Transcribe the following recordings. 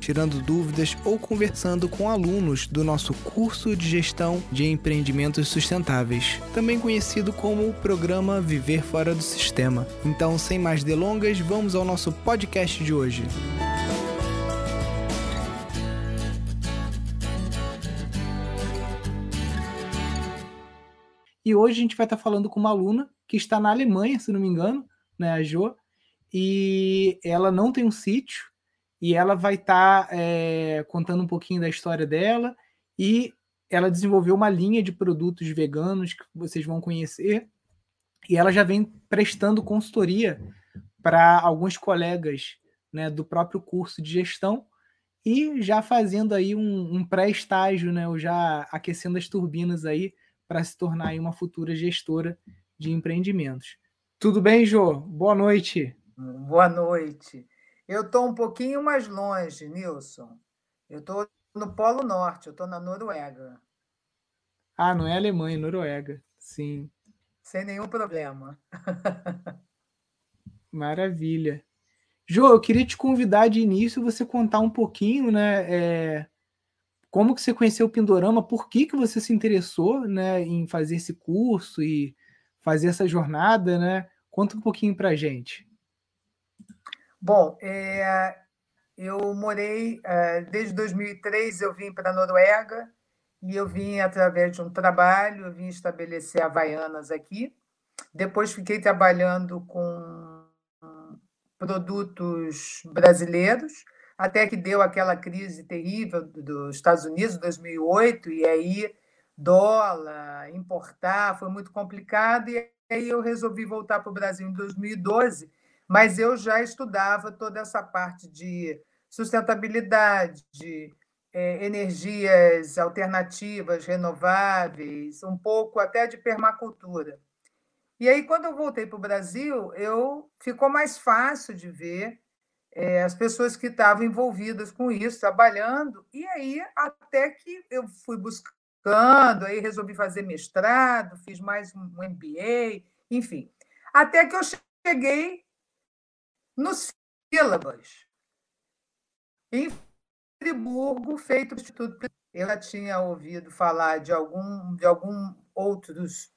tirando dúvidas ou conversando com alunos do nosso curso de gestão de empreendimentos sustentáveis, também conhecido como o programa Viver Fora do Sistema. Então, sem mais delongas, vamos ao nosso podcast de hoje. E hoje a gente vai estar falando com uma aluna que está na Alemanha, se não me engano, né, a Jo, e ela não tem um sítio, e ela vai estar tá, é, contando um pouquinho da história dela e ela desenvolveu uma linha de produtos veganos que vocês vão conhecer e ela já vem prestando consultoria para alguns colegas né, do próprio curso de gestão e já fazendo aí um, um pré-estágio, né, ou já aquecendo as turbinas aí para se tornar aí uma futura gestora de empreendimentos. Tudo bem, Jô? Boa noite. Boa noite. Eu estou um pouquinho mais longe, Nilson. Eu estou no Polo Norte, eu estou na Noruega. Ah, não é Alemanha, é Noruega. Sim. Sem nenhum problema. Maravilha. Jô, eu queria te convidar de início você contar um pouquinho, né? É, como que você conheceu o Pindorama, por que, que você se interessou né, em fazer esse curso e fazer essa jornada, né? Conta um pouquinho para gente. Bom, é, eu morei, é, desde 2003 eu vim para a Noruega e eu vim através de um trabalho, eu vim estabelecer Havaianas aqui. Depois fiquei trabalhando com produtos brasileiros, até que deu aquela crise terrível dos Estados Unidos, 2008, e aí dólar, importar, foi muito complicado, e aí eu resolvi voltar para o Brasil em 2012 mas eu já estudava toda essa parte de sustentabilidade, de é, energias alternativas, renováveis, um pouco até de permacultura. E aí, quando eu voltei para o Brasil, eu ficou mais fácil de ver é, as pessoas que estavam envolvidas com isso, trabalhando, e aí até que eu fui buscando, aí resolvi fazer mestrado, fiz mais um MBA, enfim, até que eu cheguei no sílabas. Em Friburgo, feito pelo Instituto. Já tinha ouvido falar de algum de algum outros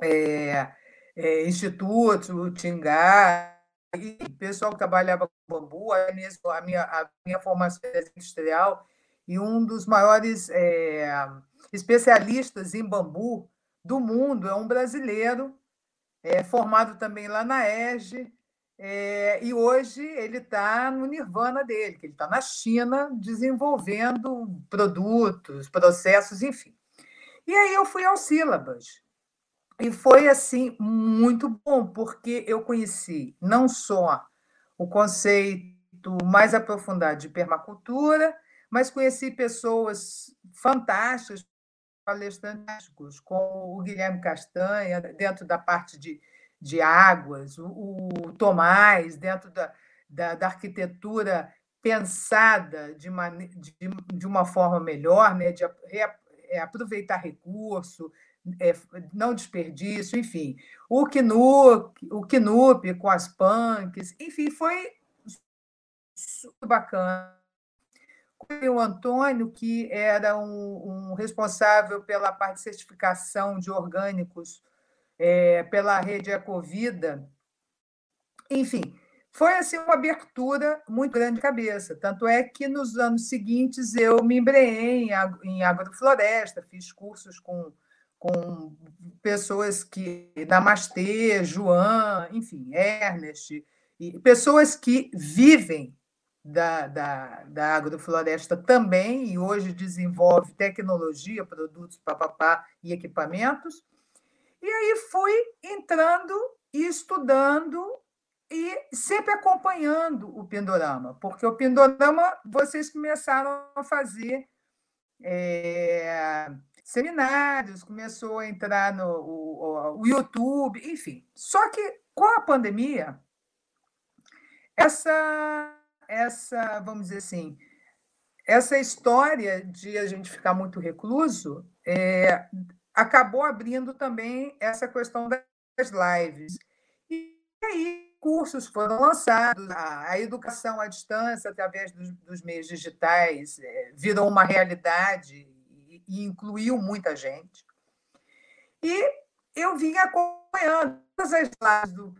é, é, institutos, o Tingá, e pessoal que trabalhava com bambu, a minha, a minha formação é industrial, e um dos maiores é, especialistas em bambu do mundo é um brasileiro, é, formado também lá na EGE, é, e hoje ele está no nirvana dele, que ele está na China desenvolvendo produtos, processos, enfim. E aí eu fui ao sílabas. E foi assim muito bom, porque eu conheci não só o conceito mais aprofundado de permacultura, mas conheci pessoas fantásticas, palestrantes, como o Guilherme Castanha, dentro da parte de de águas, o, o Tomás, dentro da, da, da arquitetura pensada de, de, de, uma forma melhor, né, de é, aproveitar recurso, é, não desperdício, enfim. O Knup, o Knup com as punks, enfim, foi super bacana. O Antônio, que era um, um responsável pela parte de certificação de orgânicos é, pela rede Ecovida. Enfim, foi assim uma abertura muito grande de cabeça. Tanto é que nos anos seguintes eu me embreei em agrofloresta, fiz cursos com, com pessoas que. Namastê, João, enfim, Ernest, e pessoas que vivem da, da, da agrofloresta também, e hoje desenvolve tecnologia, produtos, papapá e equipamentos. E aí fui entrando e estudando e sempre acompanhando o Pindorama, porque o Pindorama vocês começaram a fazer é, seminários, começou a entrar no o, o YouTube, enfim. Só que com a pandemia, essa, essa, vamos dizer assim, essa história de a gente ficar muito recluso é, acabou abrindo também essa questão das lives. E aí cursos foram lançados, a, educação à distância, através dos, dos meios digitais, é, virou uma realidade e, e incluiu muita gente. E eu vim acompanhando todas as lives, do,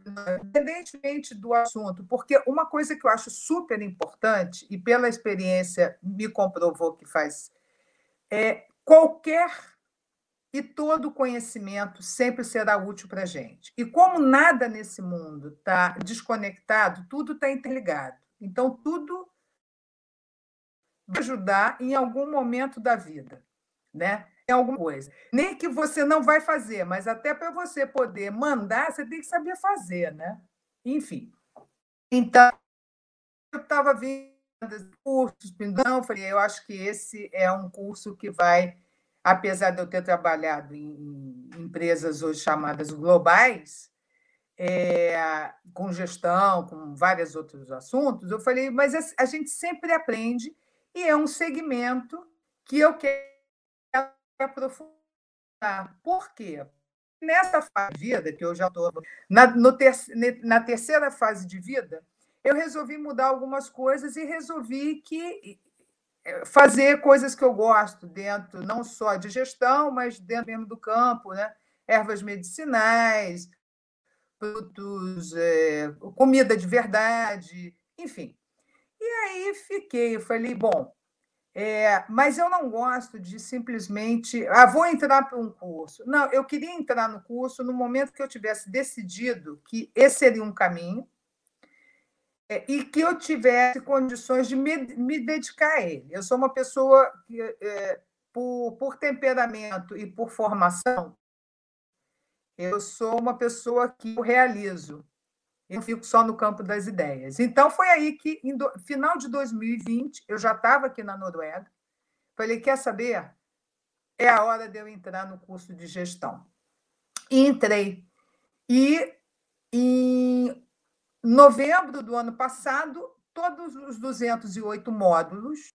independentemente do assunto, porque uma coisa que eu acho super importante, e pela experiência me comprovou que faz, é qualquer e todo conhecimento sempre será útil para a gente. E como nada nesse mundo está desconectado, tudo está interligado. Então, tudo vai ajudar em algum momento da vida, né? Em alguma coisa. Nem que você não vai fazer, mas até para você poder mandar, você tem que saber fazer, né? Enfim. Então, eu estava vendo cursos, não, falei, eu acho que esse é um curso que vai apesar de eu ter trabalhado em empresas hoje chamadas globais, é, com gestão, com vários outros assuntos, eu falei, mas a gente sempre aprende e é um segmento que eu quero aprofundar. Por quê? Nessa fase de vida, que eu já estou na, ter, na terceira fase de vida, eu resolvi mudar algumas coisas e resolvi que fazer coisas que eu gosto dentro não só de gestão, mas dentro mesmo do campo, né? Ervas medicinais, produtos, é, comida de verdade, enfim. E aí fiquei, eu falei, bom, é, mas eu não gosto de simplesmente, ah, vou entrar para um curso. Não, eu queria entrar no curso no momento que eu tivesse decidido que esse seria um caminho, e que eu tivesse condições de me, me dedicar a ele. Eu sou uma pessoa que, é, por, por temperamento e por formação, eu sou uma pessoa que eu realizo. Eu fico só no campo das ideias. Então, foi aí que, final de 2020, eu já estava aqui na Noruega. Falei: quer saber? É a hora de eu entrar no curso de gestão. E entrei. E em novembro do ano passado, todos os 208 módulos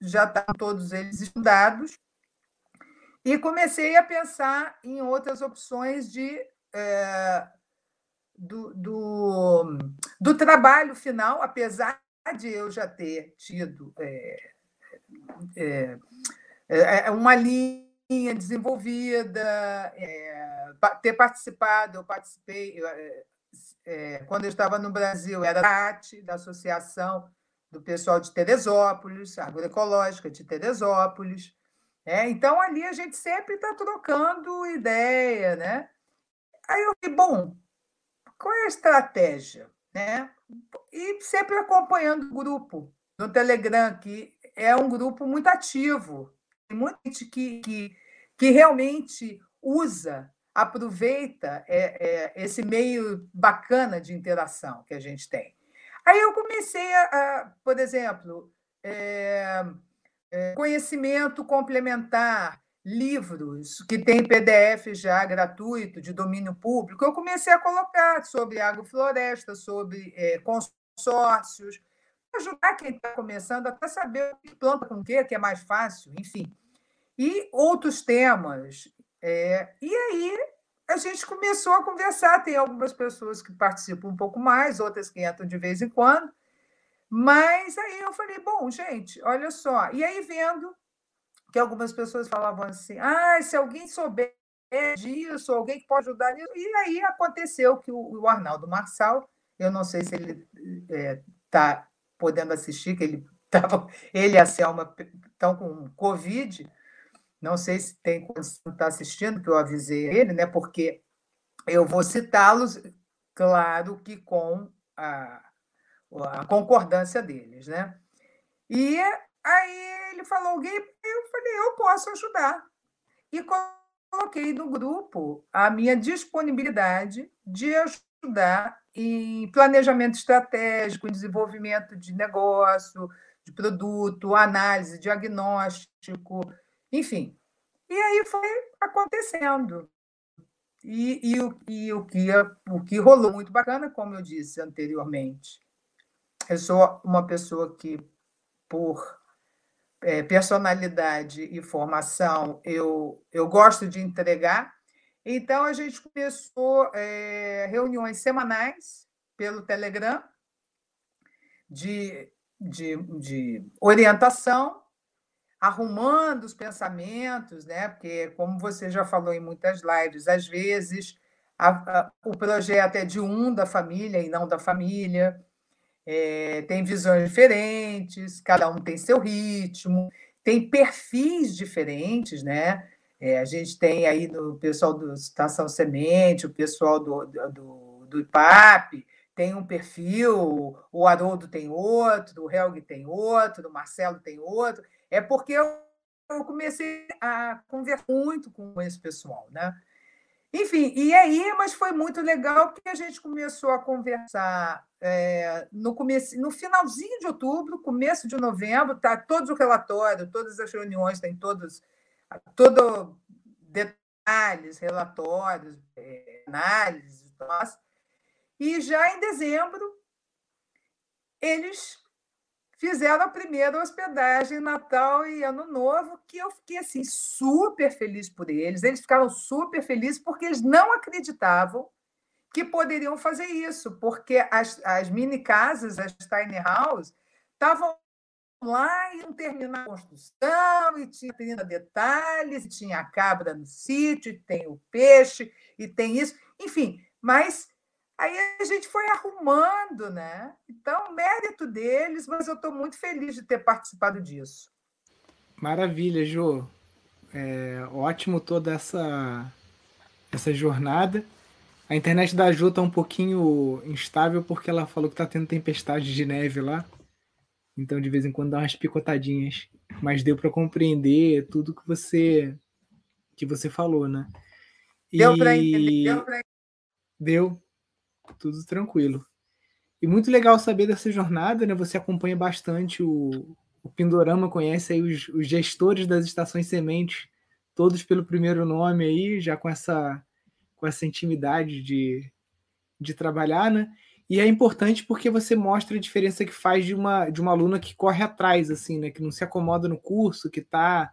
já estão todos eles estudados e comecei a pensar em outras opções de é, do, do, do, trabalho final, apesar de eu já ter tido é, é, é uma linha desenvolvida, é, ter participado, eu participei, é, quando eu estava no Brasil, era da da Associação do Pessoal de Teresópolis, Agroecológica de Teresópolis. É, então, ali a gente sempre está trocando ideia. Né? Aí eu falei, bom, qual é a estratégia? Né? E sempre acompanhando o grupo no Telegram, que é um grupo muito ativo, tem muita gente que, que, que realmente usa aproveita é, é, esse meio bacana de interação que a gente tem. Aí eu comecei a, a por exemplo, é, é conhecimento complementar, livros que tem PDF já gratuito, de domínio público, eu comecei a colocar sobre agrofloresta, sobre é, consórcios, ajudar quem está começando até saber o que planta com o que, que é mais fácil, enfim. E outros temas, é, e aí a gente começou a conversar. Tem algumas pessoas que participam um pouco mais, outras que entram de vez em quando. Mas aí eu falei, bom, gente, olha só. E aí vendo que algumas pessoas falavam assim, ah, se alguém souber disso, alguém que pode ajudar nisso. E aí aconteceu que o, Arnaldo Marçal, eu não sei se ele está é, podendo assistir, que ele estava, ele e a Selma estão com Covid, não sei se tem condição de estar assistindo, que eu avisei ele, né? Porque eu vou citá-los, claro que com a, a concordância deles, né? E aí ele falou alguém, eu falei, eu posso ajudar. E coloquei no grupo a minha disponibilidade de ajudar em planejamento estratégico, em desenvolvimento de negócio, de produto, análise, diagnóstico, enfim. E aí foi acontecendo. E, e, o, e o, que, o que rolou muito bacana, como eu disse anteriormente, eu sou uma pessoa que, por é, personalidade e formação, eu, eu gosto de entregar. Então, a gente começou é, reuniões semanais pelo Telegram de, de, de orientação, arrumando os pensamentos, né? porque, como você já falou em muitas lives, às vezes a, a, o projeto é de um da família e não da família é, tem visões diferentes, cada um tem seu ritmo, tem perfis diferentes, né? É, a gente tem aí no pessoal do Estação Semente, o pessoal do, do, do IPAP, tem um perfil, o Haroldo tem outro, o Helg tem outro, o Marcelo tem outro. É porque eu, eu comecei a conversar muito com esse pessoal, né? Enfim, e aí, mas foi muito legal porque a gente começou a conversar é, no, começo, no finalzinho de outubro, começo de novembro, tá todos o relatório, todas as reuniões, tem todos, todo detalhes, relatórios, é, análises, nossa. E já em dezembro, eles fizeram a primeira hospedagem Natal e Ano Novo, que eu fiquei assim super feliz por eles. Eles ficaram super felizes porque eles não acreditavam que poderiam fazer isso, porque as, as mini casas, as tiny houses, estavam lá e iam terminar a construção, e tinha 30 detalhes, e tinha a cabra no sítio, e tem o peixe, e tem isso, enfim, mas aí a gente foi arrumando, né? Então, mérito deles, mas eu estou muito feliz de ter participado disso. Maravilha, Jô. É ótimo toda essa, essa jornada. A internet da Ju tá um pouquinho instável porque ela falou que tá tendo tempestade de neve lá. Então, de vez em quando dá umas picotadinhas. Mas deu para compreender tudo que você que você falou, né? E... Deu para entender. Deu, pra... deu tudo tranquilo. E muito legal saber dessa jornada, né? Você acompanha bastante o, o Pindorama, conhece aí os, os gestores das estações sementes, todos pelo primeiro nome aí, já com essa com essa intimidade de, de trabalhar, né? E é importante porque você mostra a diferença que faz de uma, de uma aluna que corre atrás, assim, né? Que não se acomoda no curso, que está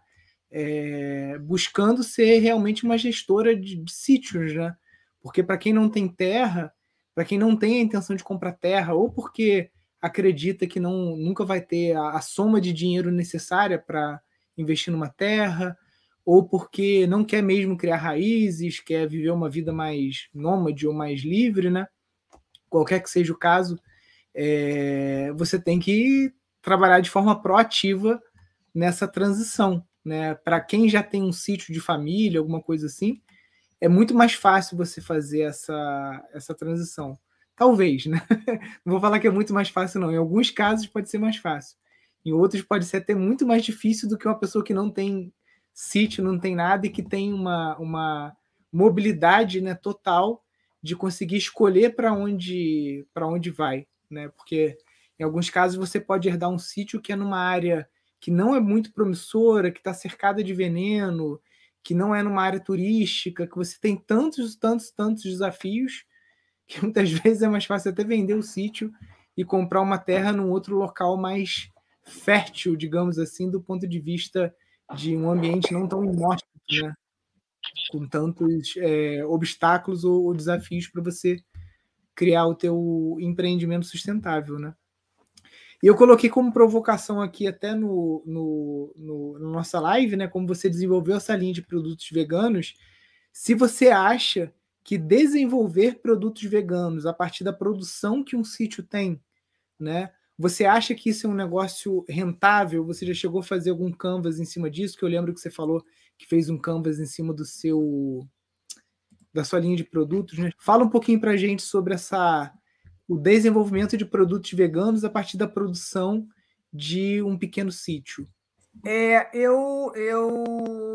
é, buscando ser realmente uma gestora de, de sítios, né? Porque para quem não tem terra, para quem não tem a intenção de comprar terra, ou porque acredita que não nunca vai ter a, a soma de dinheiro necessária para investir numa terra, ou porque não quer mesmo criar raízes, quer viver uma vida mais nômade ou mais livre, né? Qualquer que seja o caso, é, você tem que trabalhar de forma proativa nessa transição, né? Para quem já tem um sítio de família, alguma coisa assim, é muito mais fácil você fazer essa, essa transição. Talvez, né? Não vou falar que é muito mais fácil, não. Em alguns casos pode ser mais fácil. Em outros pode ser até muito mais difícil do que uma pessoa que não tem sítio, não tem nada e que tem uma, uma mobilidade né, total de conseguir escolher para onde, onde vai. Né? Porque em alguns casos você pode herdar um sítio que é numa área que não é muito promissora, que está cercada de veneno, que não é numa área turística, que você tem tantos, tantos, tantos desafios que muitas vezes é mais fácil até vender o sítio e comprar uma terra num outro local mais fértil, digamos assim, do ponto de vista de um ambiente não tão inóspito, né? com tantos é, obstáculos ou, ou desafios para você criar o teu empreendimento sustentável, né? E eu coloquei como provocação aqui até no, no, no, no, nossa live, né? Como você desenvolveu essa linha de produtos veganos, se você acha que desenvolver produtos veganos a partir da produção que um sítio tem, né? Você acha que isso é um negócio rentável? Você já chegou a fazer algum canvas em cima disso? Que eu lembro que você falou que fez um canvas em cima do seu da sua linha de produtos, né? Fala um pouquinho para gente sobre essa o desenvolvimento de produtos veganos a partir da produção de um pequeno sítio. É, eu, eu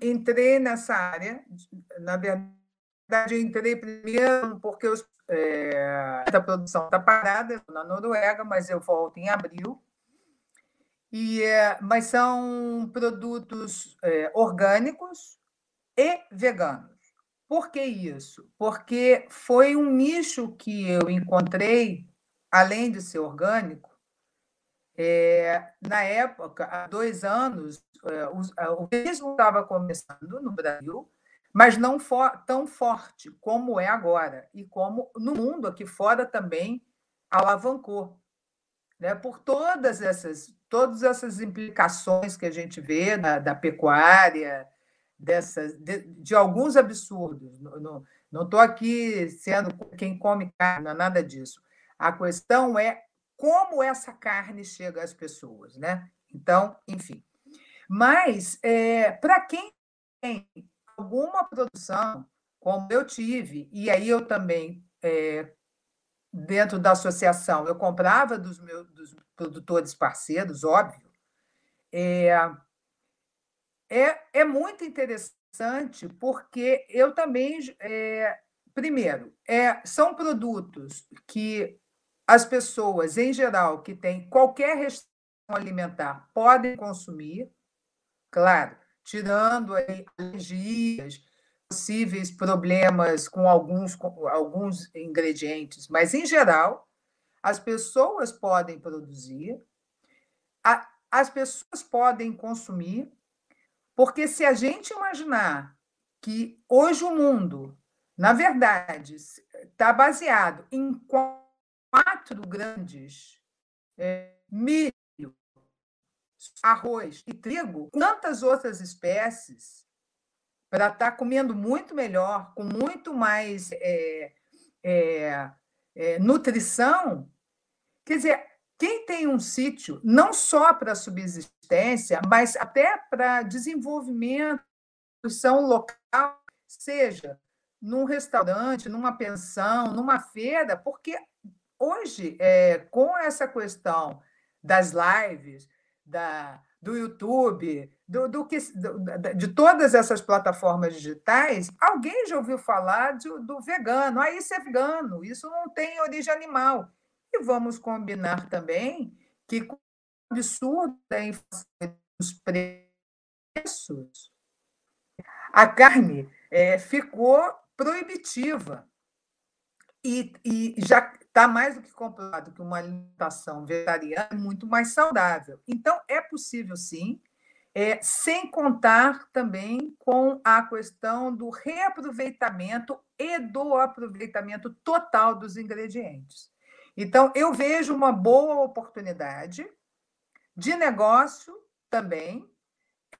entrei nessa área, na verdade, eu entrei primeiro porque os é, a produção está parada na Noruega, mas eu volto em abril. E, é, mas são produtos é, orgânicos e veganos. Por que isso? Porque foi um nicho que eu encontrei além de ser orgânico, é, na época, há dois anos, é, o, o estava começando no Brasil, mas não for, tão forte como é agora, e como no mundo aqui fora também alavancou. Né? Por todas essas, todas essas implicações que a gente vê na, da pecuária, dessas, de, de alguns absurdos. Não estou aqui sendo quem come carne, é nada disso. A questão é como essa carne chega às pessoas, né? Então, enfim. Mas, é, para quem tem alguma produção, como eu tive, e aí eu também, é, dentro da associação, eu comprava dos meus dos produtores parceiros, óbvio, é, é, é muito interessante porque eu também, é, primeiro, é, são produtos que as pessoas, em geral, que têm qualquer restrição alimentar, podem consumir, claro, tirando aí alergias, possíveis problemas com alguns, com alguns ingredientes, mas, em geral, as pessoas podem produzir, a, as pessoas podem consumir, porque se a gente imaginar que hoje o mundo, na verdade, está baseado em quatro grandes é, milho, arroz e trigo, quantas outras espécies para estar tá comendo muito melhor, com muito mais é, é, é, nutrição. Quer dizer, quem tem um sítio, não só para subsistência, mas até para desenvolvimento, produção local, seja num restaurante, numa pensão, numa feira, porque hoje, é, com essa questão das lives, da, do YouTube, do, do que, do, de todas essas plataformas digitais, alguém já ouviu falar de, do vegano. Ah, isso é vegano, isso não tem origem animal. E vamos combinar também que, com o absurdo dos preços, a carne é, ficou proibitiva. E, e já está mais do que comprovado que uma alimentação vegetariana é muito mais saudável. Então, é possível sim, é, sem contar também com a questão do reaproveitamento e do aproveitamento total dos ingredientes. Então, eu vejo uma boa oportunidade de negócio também,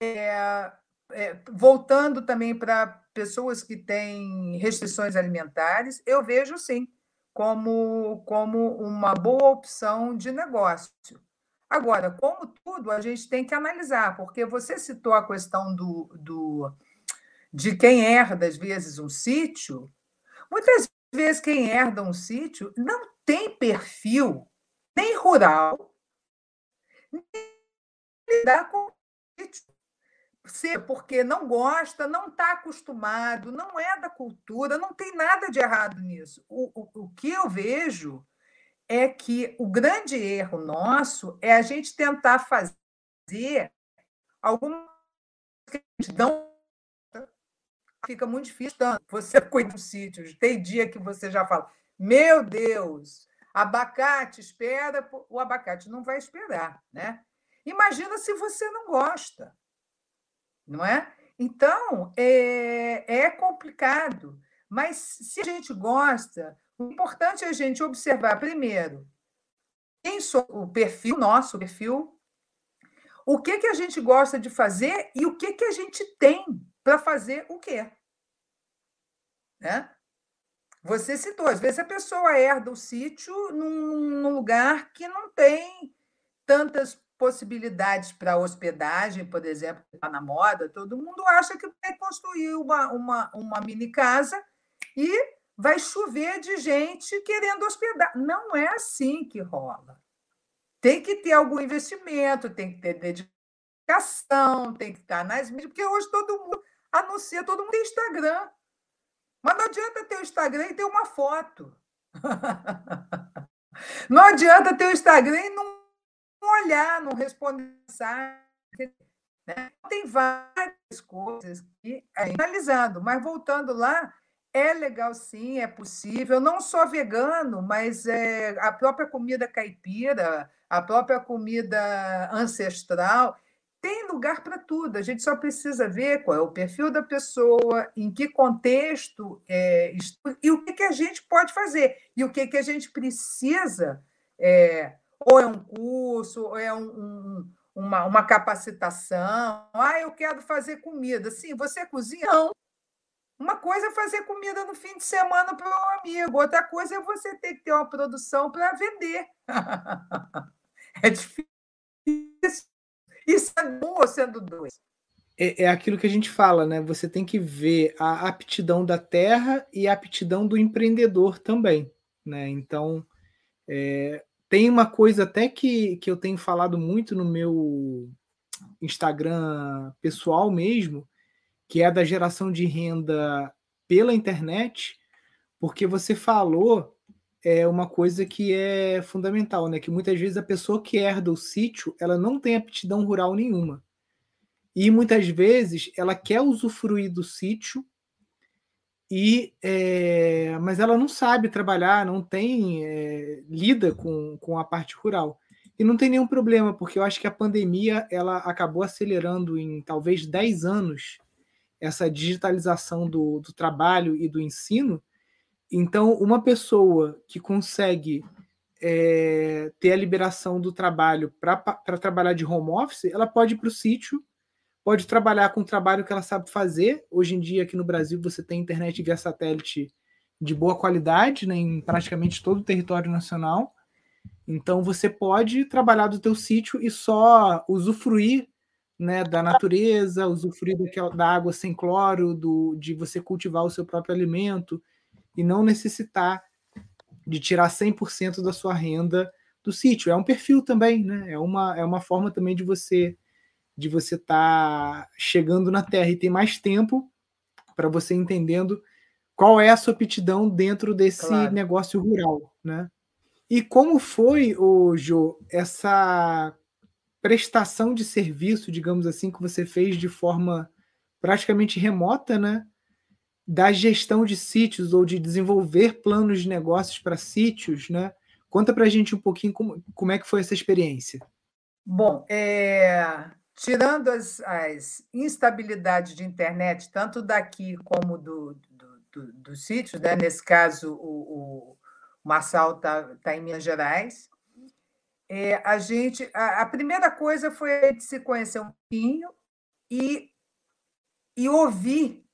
é, é, voltando também para pessoas que têm restrições alimentares, eu vejo sim como, como uma boa opção de negócio. Agora, como tudo, a gente tem que analisar, porque você citou a questão do, do de quem herda, às vezes, um sítio. Muitas vezes, quem herda um sítio não tem perfil nem rural, nem lidar com ser porque não gosta, não está acostumado, não é da cultura, não tem nada de errado nisso. O, o, o que eu vejo é que o grande erro nosso é a gente tentar fazer alguma que a gente não fica muito difícil. Você cuida dos sítios, tem dia que você já fala: Meu Deus, abacate, espera, o abacate não vai esperar, né? Imagina se você não gosta não é? Então, é, é complicado. Mas se a gente gosta, o importante é a gente observar, primeiro, quem sou o perfil, nosso perfil, o que, que a gente gosta de fazer e o que, que a gente tem para fazer o quê. Né? Você citou, às vezes a pessoa herda o sítio num, num lugar que não tem tantas possibilidades para hospedagem, por exemplo, está na moda, todo mundo acha que vai construir uma, uma, uma mini casa e vai chover de gente querendo hospedar. Não é assim que rola. Tem que ter algum investimento, tem que ter dedicação, tem que estar nas mídias, porque hoje todo mundo anuncia, todo mundo tem Instagram. Mas não adianta ter o Instagram e ter uma foto. Não adianta ter o Instagram e não olhar, não responder. Né? Tem várias coisas que é analisando, mas voltando lá, É legal, sim, é possível. Não só vegano, mas é, a própria comida caipira, a própria comida ancestral. Tem lugar para tudo. A gente só precisa ver qual é o perfil da pessoa, em que contexto é, e o que, que a gente pode fazer e o que, que a gente precisa. É, ou é um curso, ou é um, um, uma, uma capacitação. Ah, eu quero fazer comida. Sim, você cozinha? Não. Uma coisa é fazer comida no fim de semana para um amigo, outra coisa é você ter que ter uma produção para vender. é difícil. Isso é um sendo dois. É, é, aquilo que a gente fala, né? Você tem que ver a aptidão da terra e a aptidão do empreendedor também, né? Então, é, tem uma coisa até que, que eu tenho falado muito no meu Instagram pessoal mesmo, que é da geração de renda pela internet, porque você falou é uma coisa que é fundamental, né? Que muitas vezes a pessoa que herda o sítio, ela não tem aptidão rural nenhuma. E muitas vezes ela quer usufruir do sítio, e é, mas ela não sabe trabalhar, não tem é, lida com, com a parte rural. E não tem nenhum problema, porque eu acho que a pandemia ela acabou acelerando em talvez 10 anos essa digitalização do, do trabalho e do ensino. Então, uma pessoa que consegue é, ter a liberação do trabalho para trabalhar de home office, ela pode ir para o sítio, pode trabalhar com o trabalho que ela sabe fazer. Hoje em dia, aqui no Brasil, você tem internet via satélite de boa qualidade né, em praticamente todo o território nacional. Então, você pode trabalhar do teu sítio e só usufruir né, da natureza, usufruir daquela, da água sem cloro, do, de você cultivar o seu próprio alimento e não necessitar de tirar 100% da sua renda do sítio. É um perfil também, né? É uma, é uma forma também de você de você estar tá chegando na Terra e ter mais tempo para você entendendo qual é a sua aptidão dentro desse claro. negócio rural, né? E como foi, o Jo, essa prestação de serviço, digamos assim, que você fez de forma praticamente remota, né? Da gestão de sítios ou de desenvolver planos de negócios para sítios, né? Conta para a gente um pouquinho como, como é que foi essa experiência. Bom, é, tirando as, as, instabilidades de internet, tanto daqui como do, do, do, do sítio, né? nesse caso o, o Marçal está tá em Minas Gerais, é, a gente a, a, primeira coisa foi de se conhecer um pouquinho e, e ouvir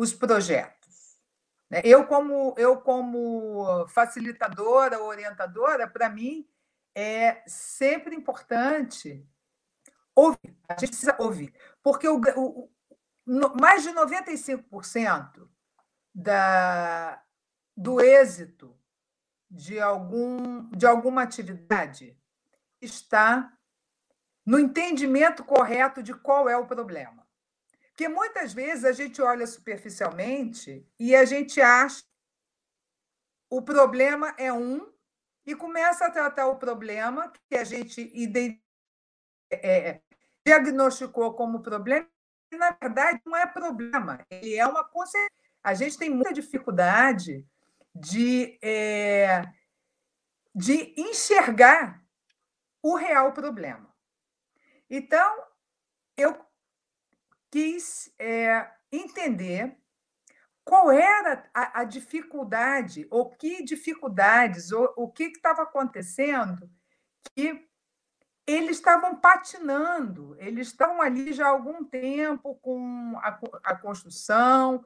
os projetos. Né? Eu como eu como facilitadora, orientadora, para mim é sempre importante ouvir. A gente precisa ouvir, porque o, o no, mais de 95% da, do êxito de, algum, de alguma atividade está no entendimento correto de qual é o problema. Porque muitas vezes a gente olha superficialmente e a gente acha o problema é um e começa a tratar o problema que a gente é, é, diagnosticou como problema, e na verdade não é problema, ele é uma consequência. A gente tem muita dificuldade de, é, de enxergar o real problema. Então, eu quis é, entender qual era a, a, dificuldade, ou que dificuldades, ou o que estava acontecendo que eles estavam patinando, eles estavam ali já há algum tempo com a, a construção,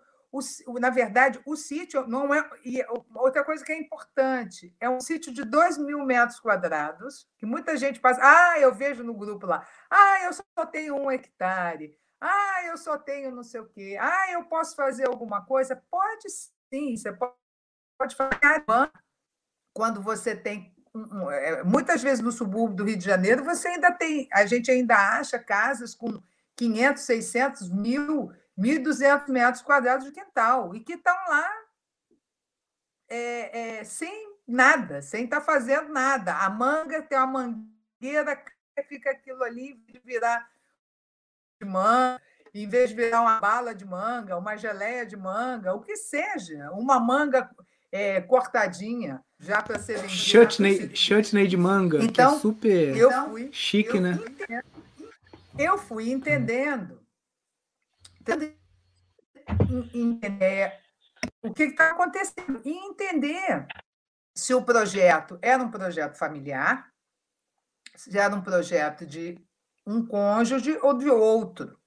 o, na verdade, o sítio não é. E outra coisa que é importante: é um sítio de 2 mil metros quadrados, que muita gente passa. Ah, eu vejo no grupo lá. Ah, eu só tenho um hectare. Ah, eu só tenho não sei o quê. Ah, eu posso fazer alguma coisa? Pode sim, você pode fazer. Quando você tem. É, muitas vezes no subúrbio do Rio de Janeiro, você ainda tem. A gente ainda acha casas com 500, 600 mil 1.200 metros quadrados de quintal, e que estão lá é, é, sem nada, sem estar tá fazendo nada. A manga tem uma mangueira, fica aquilo ali virar de manga. em vez de virar uma bala de manga, uma geleia de manga, o que seja, uma manga é, cortadinha, já para ser vendida. Chutney, chutney de manga, então, que é super eu fui, chique, eu né? Fui, eu fui entendendo, entender o que está acontecendo e entender se o projeto era um projeto familiar, se era um projeto de um cônjuge ou de outro.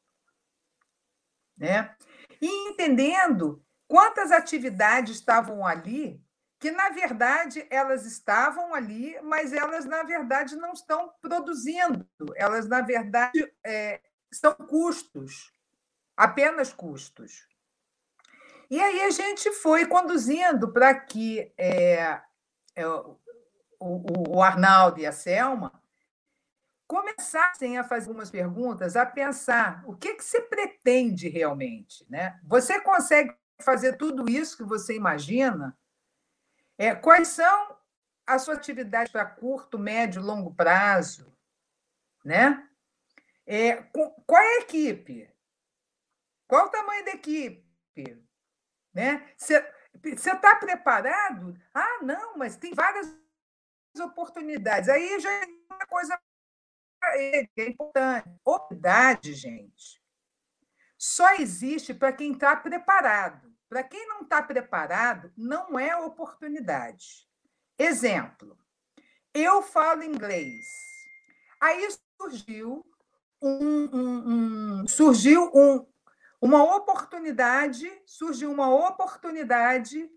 Né? E entendendo quantas atividades estavam ali, que na verdade elas estavam ali, mas elas na verdade não estão produzindo, elas na verdade é, são custos, apenas custos. E aí a gente foi conduzindo para que é, é, o, o, Arnaldo e a Selma começassem a fazer algumas perguntas, a pensar o que, que você pretende realmente. Né? Você consegue fazer tudo isso que você imagina? É, quais são as suas atividades para curto, médio, longo prazo? Né? É, qual é a equipe? Qual o tamanho da equipe? Né? Você está preparado? Ah, não, mas tem várias oportunidades. Aí já é uma coisa é importante. Oportunidade, gente, só existe para quem está preparado. Para quem não está preparado, não é oportunidade. Exemplo, eu falo inglês. Aí surgiu um, um, um surgiu um, uma oportunidade, surgiu uma oportunidade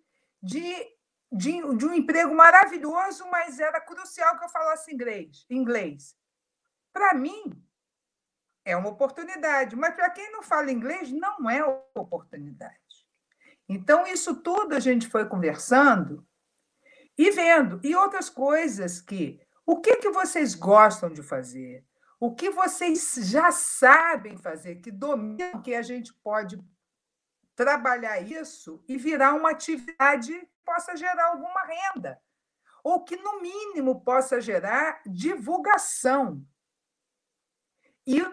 de, de, de, um emprego maravilhoso, mas era crucial que eu falasse inglês. inglês. Para mim, é uma oportunidade, mas para quem não fala inglês, não é oportunidade. Então, isso tudo a gente foi conversando e vendo. E outras coisas que. O que, que vocês gostam de fazer? O que vocês já sabem fazer, que dominam, que a gente pode trabalhar isso e virar uma atividade que possa gerar alguma renda, ou que, no mínimo, possa gerar divulgação e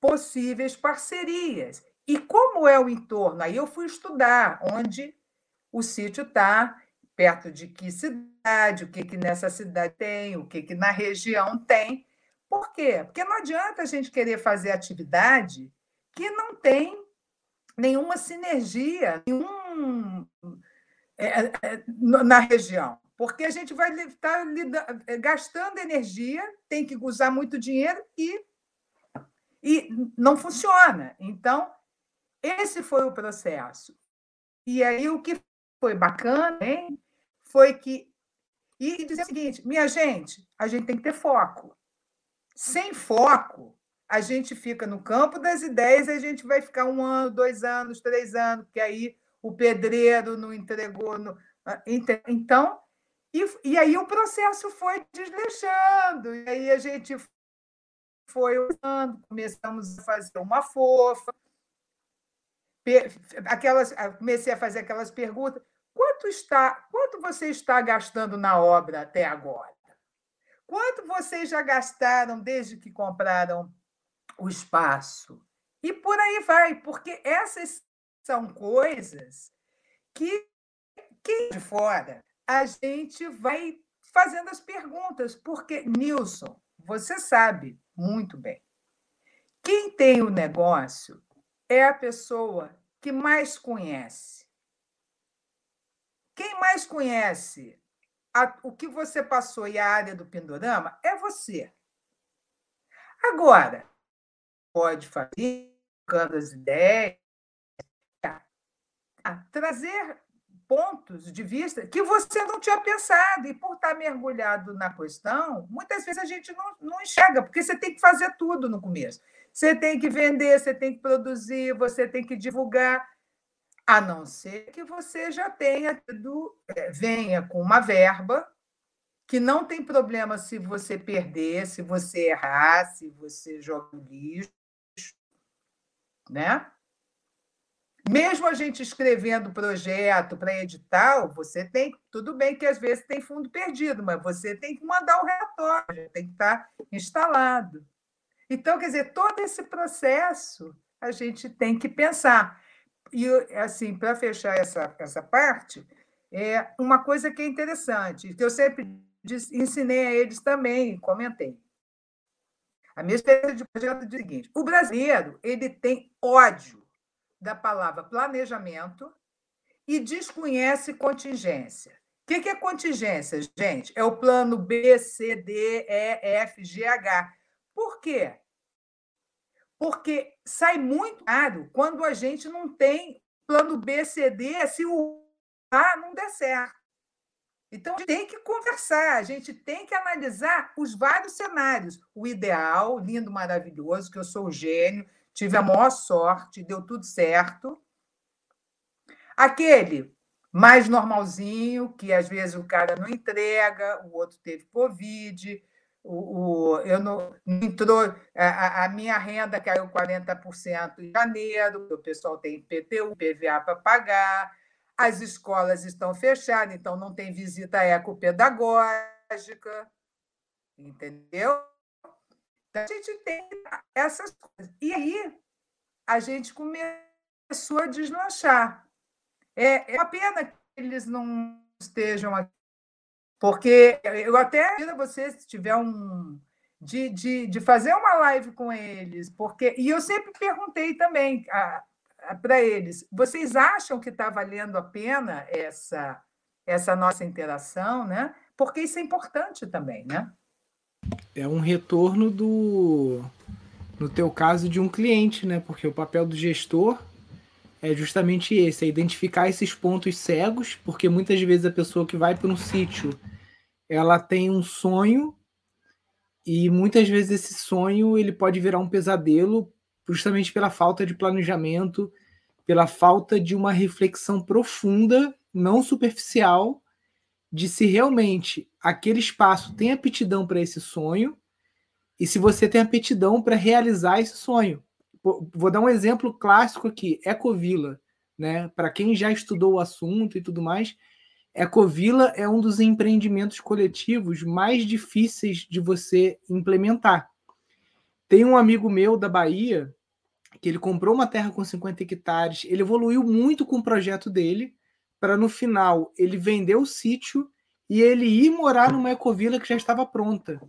possíveis parcerias. E como é o entorno? Aí eu fui estudar onde o sítio está, perto de que cidade, o que, que nessa cidade tem, o que, que na região tem. Por quê? Porque não adianta a gente querer fazer atividade que não tem nenhuma sinergia, nenhum é, é, é na região. Porque a gente vai estar é, gastando energia, tem que usar muito dinheiro e e não funciona. Então, esse foi o processo. E aí o que foi bacana hein, foi que. E dizer o seguinte: minha gente, a gente tem que ter foco. Sem foco, a gente fica no campo das ideias, a gente vai ficar um ano, dois anos, três anos, porque aí o pedreiro não entregou. Ah, então, e, e aí o processo foi desleixando, e aí a gente foi usando, começamos a fazer uma fofa, aquelas, comecei a fazer aquelas perguntas. Quanto está, quanto você está gastando na obra até agora? Quanto vocês já gastaram desde que compraram o espaço? E por aí vai, porque essas são coisas que quem de fora a gente vai fazendo as perguntas, porque Nilson, você sabe, muito bem. Quem tem o negócio é a pessoa que mais conhece. Quem mais conhece a, o que você passou e a área do Pindorama é você. Agora, pode fazer, as ideias, trazer pontos de vista que você não tinha pensado. E por estar mergulhado na questão, muitas vezes a gente não, não enxerga, porque você tem que fazer tudo no começo. Você tem que vender, você tem que produzir, você tem que divulgar, a não ser que você já tenha tido, é, venha com uma verba que não tem problema se você perder, se você errar, se você joga lixo, né? Mesmo a gente escrevendo projeto para edital, você tem. Tudo bem que às vezes tem fundo perdido, mas você tem que mandar o relatório, tem que estar instalado. Então, quer dizer, todo esse processo a gente tem que pensar. E, assim, para fechar essa, essa parte, é uma coisa que é interessante, que eu sempre ensinei a eles também, comentei. A minha experiência de projeto é o seguinte: o brasileiro ele tem ódio da palavra planejamento e desconhece contingência. O que é contingência, gente? É o plano B, C, D, E, F, G, H. Por quê? Porque sai muito caro quando a gente não tem plano B, C, D, se o A não der certo. Então, a gente tem que conversar, a gente tem que analisar os vários cenários. O ideal, lindo, maravilhoso, que eu sou o gênio, tive a maior sorte, deu tudo certo. Aquele mais normalzinho, que às vezes o cara não entrega, o outro teve Covid, o, o, eu não, entrou, a, a, minha renda caiu 40% em janeiro, o pessoal tem IPTU, PVA para pagar, as escolas estão fechadas, então não tem visita ecopedagógica, entendeu? Então, a gente tem essas coisas. E aí, a gente começou a deslanchar. É, é uma pena que eles não estejam aqui, porque eu até se você se tiver um. De, de, de fazer uma live com eles, porque e eu sempre perguntei também para eles: vocês acham que está valendo a pena essa, essa nossa interação, né? Porque isso é importante também, né? É um retorno do, no teu caso, de um cliente, né? Porque o papel do gestor é justamente esse, é identificar esses pontos cegos, porque muitas vezes a pessoa que vai para um sítio, ela tem um sonho e muitas vezes esse sonho ele pode virar um pesadelo justamente pela falta de planejamento, pela falta de uma reflexão profunda, não superficial, de se realmente aquele espaço tem aptidão para esse sonho e se você tem aptidão para realizar esse sonho. Vou dar um exemplo clássico aqui, Ecovila, né? Para quem já estudou o assunto e tudo mais, Ecovila é um dos empreendimentos coletivos mais difíceis de você implementar. Tem um amigo meu da Bahia que ele comprou uma terra com 50 hectares, ele evoluiu muito com o projeto dele, para no final ele vender o sítio e ele ir morar numa ecovila que já estava pronta.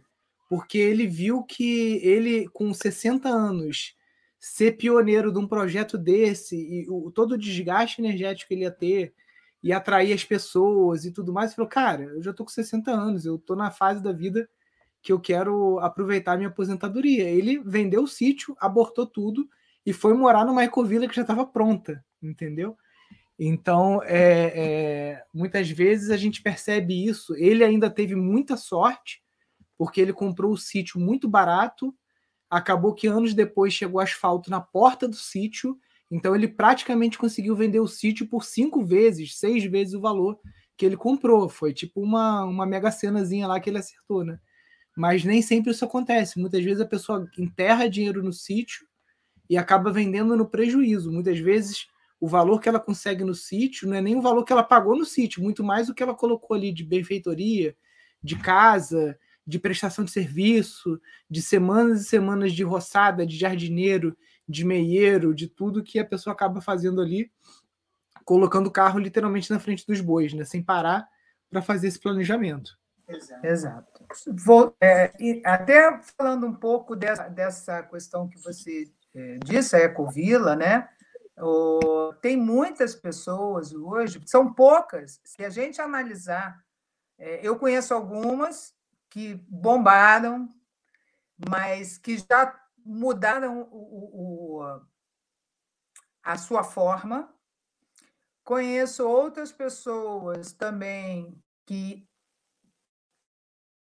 Porque ele viu que ele, com 60 anos, ser pioneiro de um projeto desse e o, todo o desgaste energético que ele ia ter e atrair as pessoas e tudo mais, ele falou: Cara, eu já tô com 60 anos, eu tô na fase da vida que eu quero aproveitar minha aposentadoria. Ele vendeu o sítio, abortou tudo e foi morar numa ecovila que já estava pronta, entendeu? Então, é, é, muitas vezes a gente percebe isso. Ele ainda teve muita sorte, porque ele comprou o sítio muito barato. Acabou que anos depois chegou asfalto na porta do sítio. Então, ele praticamente conseguiu vender o sítio por cinco vezes, seis vezes o valor que ele comprou. Foi tipo uma, uma mega cenazinha lá que ele acertou, né? Mas nem sempre isso acontece. Muitas vezes a pessoa enterra dinheiro no sítio e acaba vendendo no prejuízo. Muitas vezes o valor que ela consegue no sítio não é nem o valor que ela pagou no sítio, muito mais o que ela colocou ali de benfeitoria, de casa, de prestação de serviço, de semanas e semanas de roçada, de jardineiro, de meieiro, de tudo que a pessoa acaba fazendo ali, colocando o carro literalmente na frente dos bois, né, sem parar para fazer esse planejamento. Exato. Vou, é, até falando um pouco dessa, dessa questão que você é, disse, a Ecovila, né? Tem muitas pessoas hoje, são poucas, se a gente analisar, é, eu conheço algumas que bombaram, mas que já mudaram o, o, a sua forma. Conheço outras pessoas também que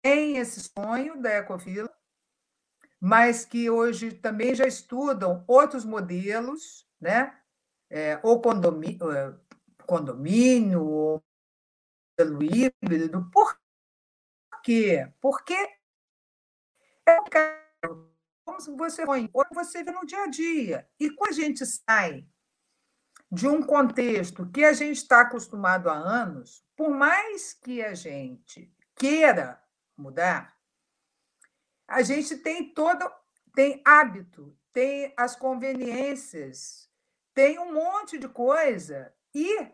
têm esse sonho da Ecovila, mas que hoje também já estudam outros modelos, né? É, ou condomínio, é, condomínio, ou pelo híbrido. Por quê? Porque é como você põe, ou você vê no dia a dia. E quando a gente sai de um contexto que a gente está acostumado há anos, por mais que a gente queira mudar, a gente tem todo tem hábito tem as conveniências, tem um monte de coisa. E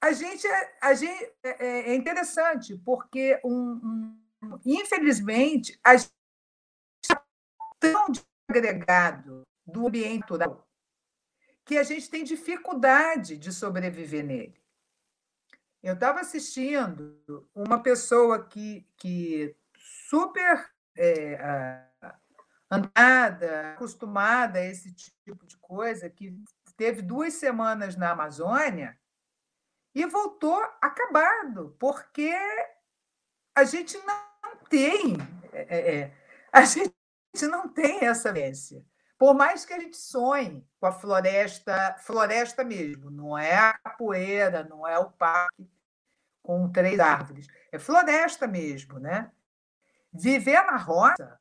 a gente, é, a gente é, é, é interessante, porque, um, um, infelizmente, a gente está tão agregado do ambiente natural que a gente tem dificuldade de sobreviver nele. Eu estava assistindo uma pessoa que, que super é, andada, acostumada a esse tipo de coisa, que teve duas semanas na Amazônia e voltou acabado, porque a gente não tem, é, é, a gente não tem essa vivência. Por mais que a gente sonhe com a floresta, floresta mesmo, não é a capoeira, não é o parque com três árvores, é floresta mesmo, né? Viver na roça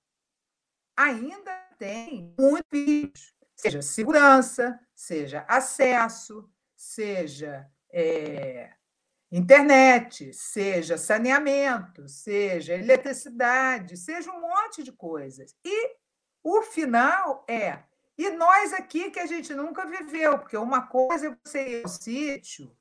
ainda tem muitos, seja segurança, seja acesso, seja é, internet, seja saneamento, seja eletricidade, seja um monte de coisas. E o final é. E nós aqui que a gente nunca viveu, porque uma coisa é você ir ao sítio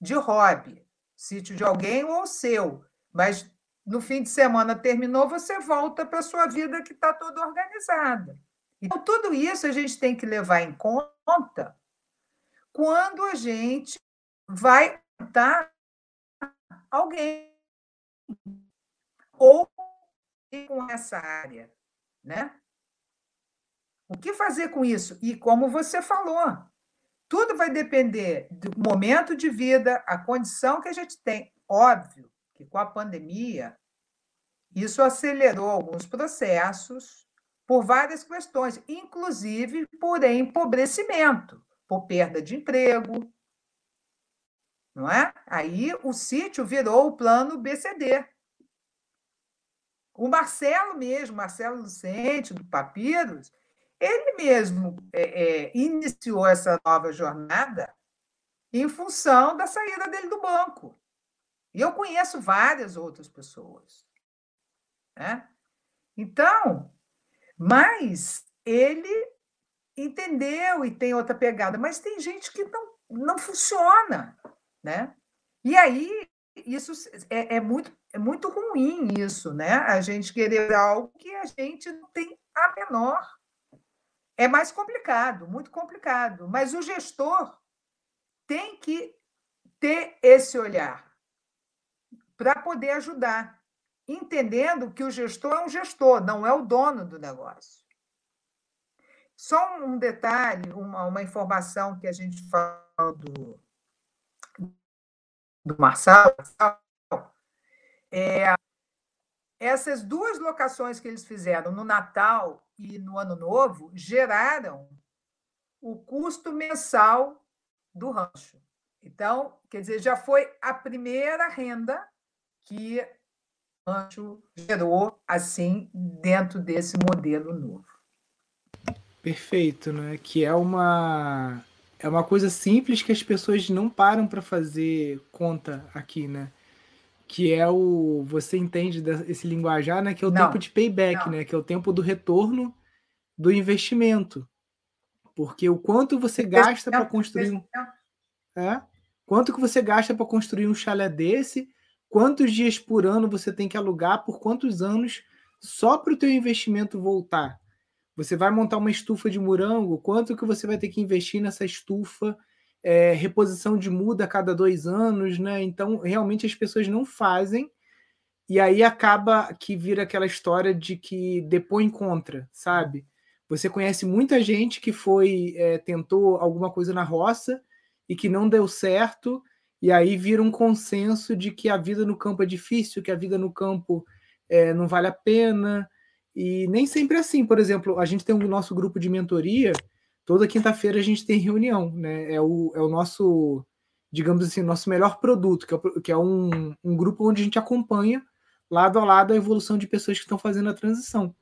de hobby, sítio de alguém ou seu, mas no fim de semana terminou, você volta para a sua vida que está toda organizada. Então, tudo isso a gente tem que levar em conta quando a gente vai tentar alguém ou com essa área, né? O que fazer com isso? E como você falou, tudo vai depender do momento de vida, a condição que a gente tem. Óbvio que com a pandemia, isso acelerou alguns processos por várias questões, inclusive por empobrecimento, por perda de emprego. Não é? Aí o sítio virou o plano BCD. O Marcelo mesmo, Marcelo Lucente, do Papiros, ele mesmo é, é, iniciou essa nova jornada em função da saída dele do banco. E eu conheço várias outras pessoas. Né? Então, mas ele entendeu e tem outra pegada, mas tem gente que não, não funciona. Né? E aí, isso é, é muito, é muito ruim isso, né? A gente querer algo que a gente não tem a menor é mais complicado, muito complicado. Mas o gestor tem que ter esse olhar para poder ajudar, entendendo que o gestor é um gestor, não é o dono do negócio. Só um detalhe, uma, uma informação que a gente falou do, do Marçal, é, essas duas locações que eles fizeram no Natal e no Ano Novo geraram o custo mensal do rancho. Então, quer dizer, já foi a primeira renda que gerou assim dentro desse modelo novo. Perfeito, né? Que é uma é uma coisa simples que as pessoas não param para fazer conta aqui, né? que é o. Você entende esse linguajar, né? Que é o não, tempo de payback, não. né? Que é o tempo do retorno do investimento. Porque o quanto você gasta para construir um. É? Quanto que você gasta para construir um chalé desse? Quantos dias por ano você tem que alugar? Por quantos anos? Só para o teu investimento voltar. Você vai montar uma estufa de morango? Quanto que você vai ter que investir nessa estufa? é, reposição de muda a cada dois anos, né? Então, realmente as pessoas não fazem, e aí acaba que vira aquela história de que depõe contra, sabe? Você conhece muita gente que foi, é, tentou alguma coisa na roça e que não deu certo, e aí vira um consenso de que a vida no campo é difícil, que a vida no campo é, não vale a pena, e nem sempre é assim. Por exemplo, a gente tem o nosso grupo de mentoria toda quinta-feira a gente tem reunião, né? É o, é o nosso, digamos assim, nosso melhor produto, que é, que é um, um grupo onde a gente acompanha lado a lado a evolução de pessoas que estão fazendo a transição.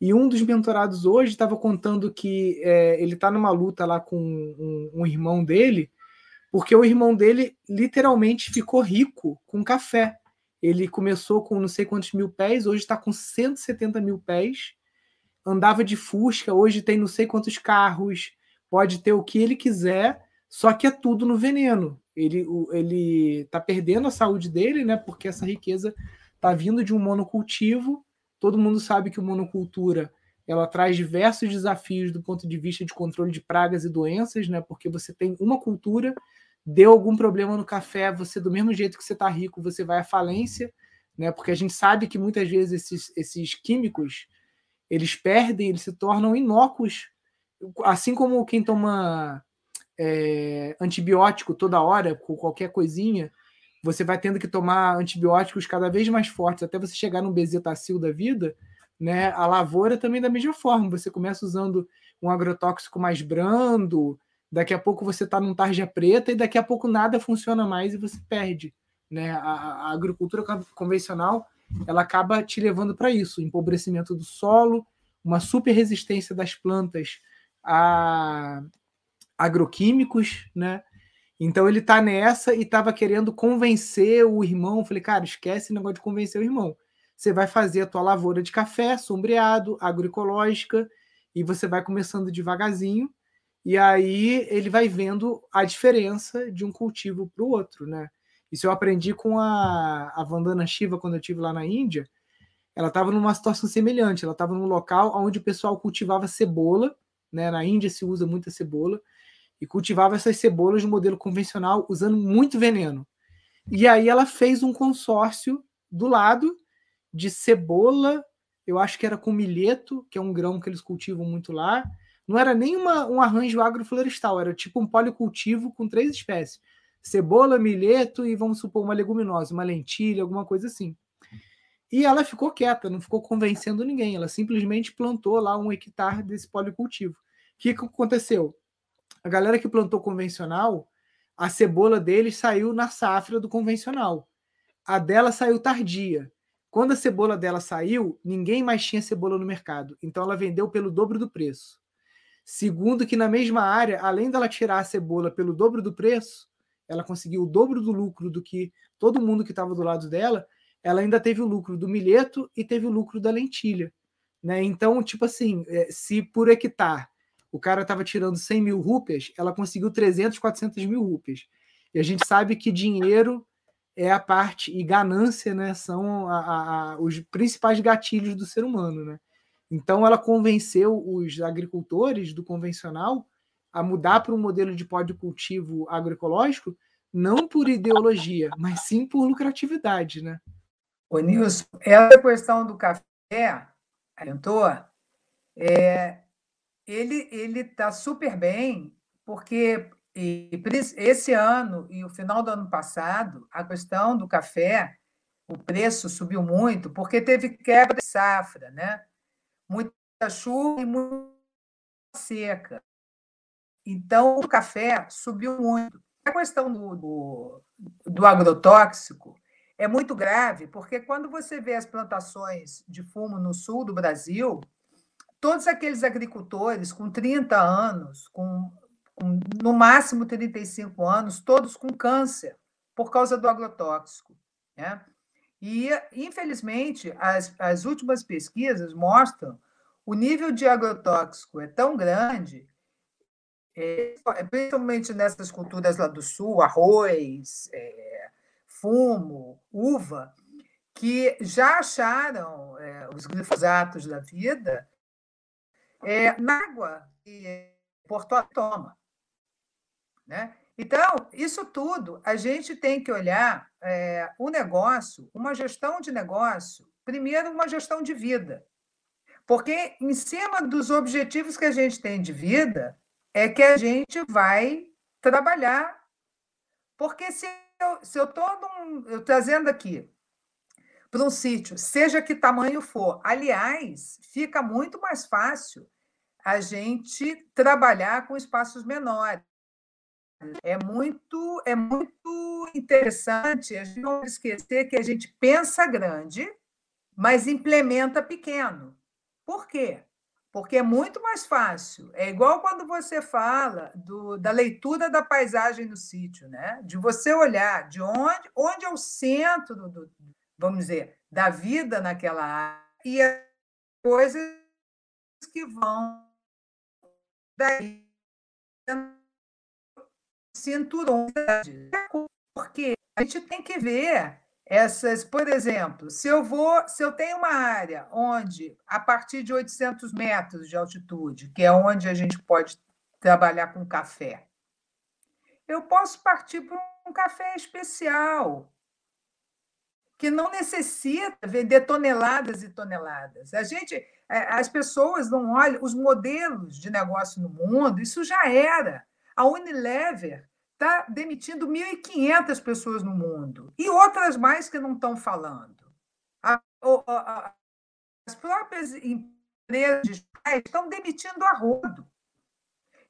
E um dos mentorados hoje estava contando que é, ele está numa luta lá com um, um, irmão dele, porque o irmão dele literalmente ficou rico com café. Ele começou com não sei quantos mil pés, hoje está com 170 mil pés andava de Fusca, hoje tem não sei quantos carros, pode ter o que ele quiser, só que é tudo no veneno. Ele ele está perdendo a saúde dele, né? Porque essa riqueza está vindo de um monocultivo. Todo mundo sabe que o monocultura ela traz diversos desafios do ponto de vista de controle de pragas e doenças, né? Porque você tem uma cultura, deu algum problema no café, você do mesmo jeito que você está rico, você vai à falência, né? Porque a gente sabe que muitas vezes esses, esses químicos eles perdem, eles se tornam inócuos, assim como quem toma é, antibiótico toda hora, com qualquer coisinha, você vai tendo que tomar antibióticos cada vez mais fortes até você chegar no bezetacil da vida, né? A lavoura também da mesma forma. Você começa usando um agrotóxico mais brando, daqui a pouco você está num tarja preta e daqui a pouco nada funciona mais e você perde. Né? A, a agricultura convencional ela acaba te levando para isso, empobrecimento do solo, uma super resistência das plantas a agroquímicos, né? Então ele está nessa e estava querendo convencer o irmão. Falei, cara, esquece o negócio de convencer o irmão você vai fazer a tua lavoura de café, sombreado, agroecológica, e você vai começando devagarzinho, e aí ele vai vendo a diferença de um cultivo para o outro, né? Isso eu aprendi com a, a Vandana Shiva quando eu estive lá na Índia. Ela estava numa situação semelhante. Ela estava num local onde o pessoal cultivava cebola, né? Na Índia se usa muita cebola e cultivava essas cebolas no modelo convencional usando muito veneno. E aí ela fez um consórcio do lado de cebola, eu acho que era com milheto, que é um grão que eles cultivam muito lá. Não era nem uma, um arranjo agroflorestal, era tipo um policultivo com três espécies: cebola, milheto e vamos supor uma leguminosa, uma lentilha, alguma coisa assim. E ela ficou quieta, não ficou convencendo ninguém, ela simplesmente plantou lá um hectare desse policultivo. O que, que aconteceu? A galera que plantou convencional, a cebola deles saiu na safra do convencional. A dela saiu tardia. Quando a cebola dela saiu, ninguém mais tinha cebola no mercado, então ela vendeu pelo dobro do preço. Segundo, que na mesma área, além dela tirar a cebola pelo dobro do preço, ela conseguiu o dobro do lucro do que todo mundo que estava do lado dela, ela ainda teve o lucro do milheto e teve o lucro da lentilha. Né? Então, tipo assim, é, se por hectare o cara estava tirando 100 mil rúpias, ela conseguiu 300, 400 mil rúpias. E a gente sabe que dinheiro é a parte e ganância, né, são a, a, os principais gatilhos do ser humano, né? Então ela convenceu os agricultores do convencional a mudar para um modelo de pó de cultivo agroecológico, não por ideologia, mas sim por lucratividade, né? Ô, Nilson, essa questão do café, adiantou, é, ele ele está super bem, porque e esse ano e o final do ano passado, a questão do café, o preço subiu muito, porque teve quebra de safra, né? Muita chuva e muita seca. Então, o café subiu muito. A questão do, do, do agrotóxico é muito grave, porque quando você vê as plantações de fumo no sul do Brasil, todos aqueles agricultores com 30 anos, com no máximo 35 anos, todos com câncer, por causa do agrotóxico. Né? E, infelizmente, as, as últimas pesquisas mostram o nível de agrotóxico é tão grande, é, principalmente nessas culturas lá do sul, arroz, é, fumo, uva, que já acharam é, os glifosatos da vida é, na água que Porto toma. Né? Então, isso tudo, a gente tem que olhar é, o negócio, uma gestão de negócio, primeiro, uma gestão de vida. Porque, em cima dos objetivos que a gente tem de vida, é que a gente vai trabalhar. Porque se eu estou eu trazendo aqui para um sítio, seja que tamanho for, aliás, fica muito mais fácil a gente trabalhar com espaços menores. É muito, é muito interessante a gente não esquecer que a gente pensa grande, mas implementa pequeno. Por quê? Porque é muito mais fácil. É igual quando você fala do, da leitura da paisagem do sítio, né? De você olhar de onde, onde é o centro do, do vamos dizer, da vida naquela área e as coisas que vão daí cinturões. Porque a gente tem que ver essas, por exemplo, se eu vou, se eu tenho uma área onde a partir de 800 metros de altitude, que é onde a gente pode trabalhar com café, eu posso partir para um café especial, que não necessita vender toneladas e toneladas. A gente, as pessoas não olham os modelos de negócio no mundo, isso já era. A Unilever está demitindo 1.500 pessoas no mundo e outras mais que não estão falando. A, a, as próprias empresas estão demitindo a rodo.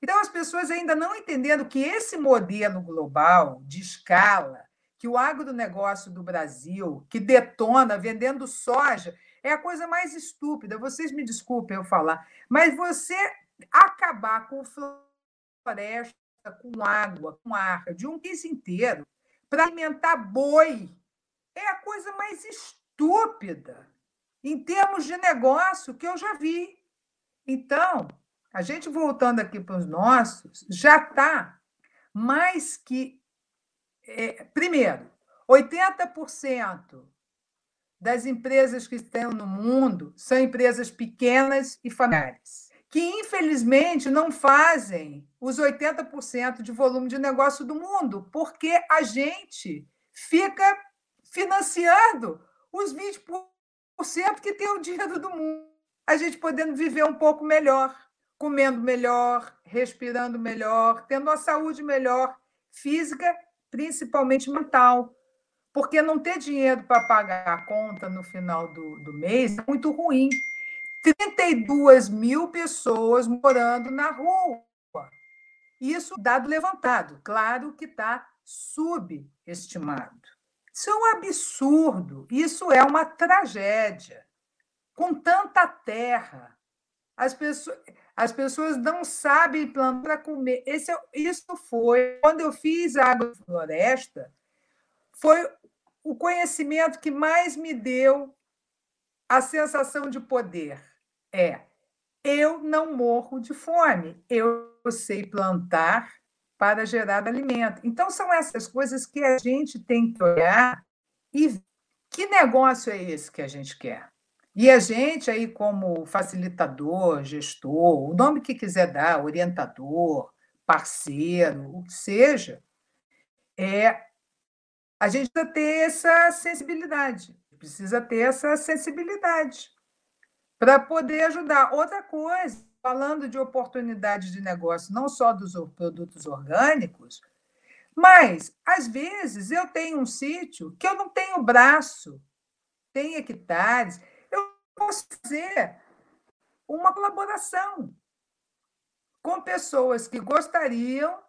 Então, as pessoas ainda não entendendo que esse modelo global de escala, que o agronegócio do Brasil, que detona vendendo soja, é a coisa mais estúpida. Vocês me desculpem eu falar, mas você acabar com floresta, com água, com ar, de um país inteiro, para alimentar boi, é a coisa mais estúpida em termos de negócio que eu já vi. Então, a gente voltando aqui para os nossos, já está mais que. É, primeiro, 80% das empresas que estão no mundo são empresas pequenas e familiares, que infelizmente não fazem os 80% de volume de negócio do mundo, porque a gente fica financiando os 20% que tem o dinheiro do mundo, a gente podendo viver um pouco melhor comendo melhor, respirando melhor, tendo uma saúde melhor, física, principalmente mental. Porque não ter dinheiro para pagar a conta no final do, do mês é muito ruim. 32 mil pessoas morando na rua. Isso dado levantado. Claro que está subestimado. Isso é um absurdo. Isso é uma tragédia. Com tanta terra, as pessoas. As pessoas não sabem plantar para comer. Esse, é isso foi, quando eu fiz a agrofloresta, foi o conhecimento que mais me deu a sensação de poder. É, eu não morro de fome, eu sei plantar para gerar alimento. Então, são essas coisas que a gente tem que olhar e que negócio é esse que a gente quer? E a gente aí, como facilitador, gestor, o nome que quiser dar, orientador, parceiro, o que seja, é a gente precisa ter essa sensibilidade, precisa ter essa sensibilidade para poder ajudar. Outra coisa, falando de oportunidades de negócio, não só dos produtos orgânicos, mas às vezes eu tenho um sítio que eu não tenho braço, tem hectares, posso fazer uma colaboração com pessoas que gostariam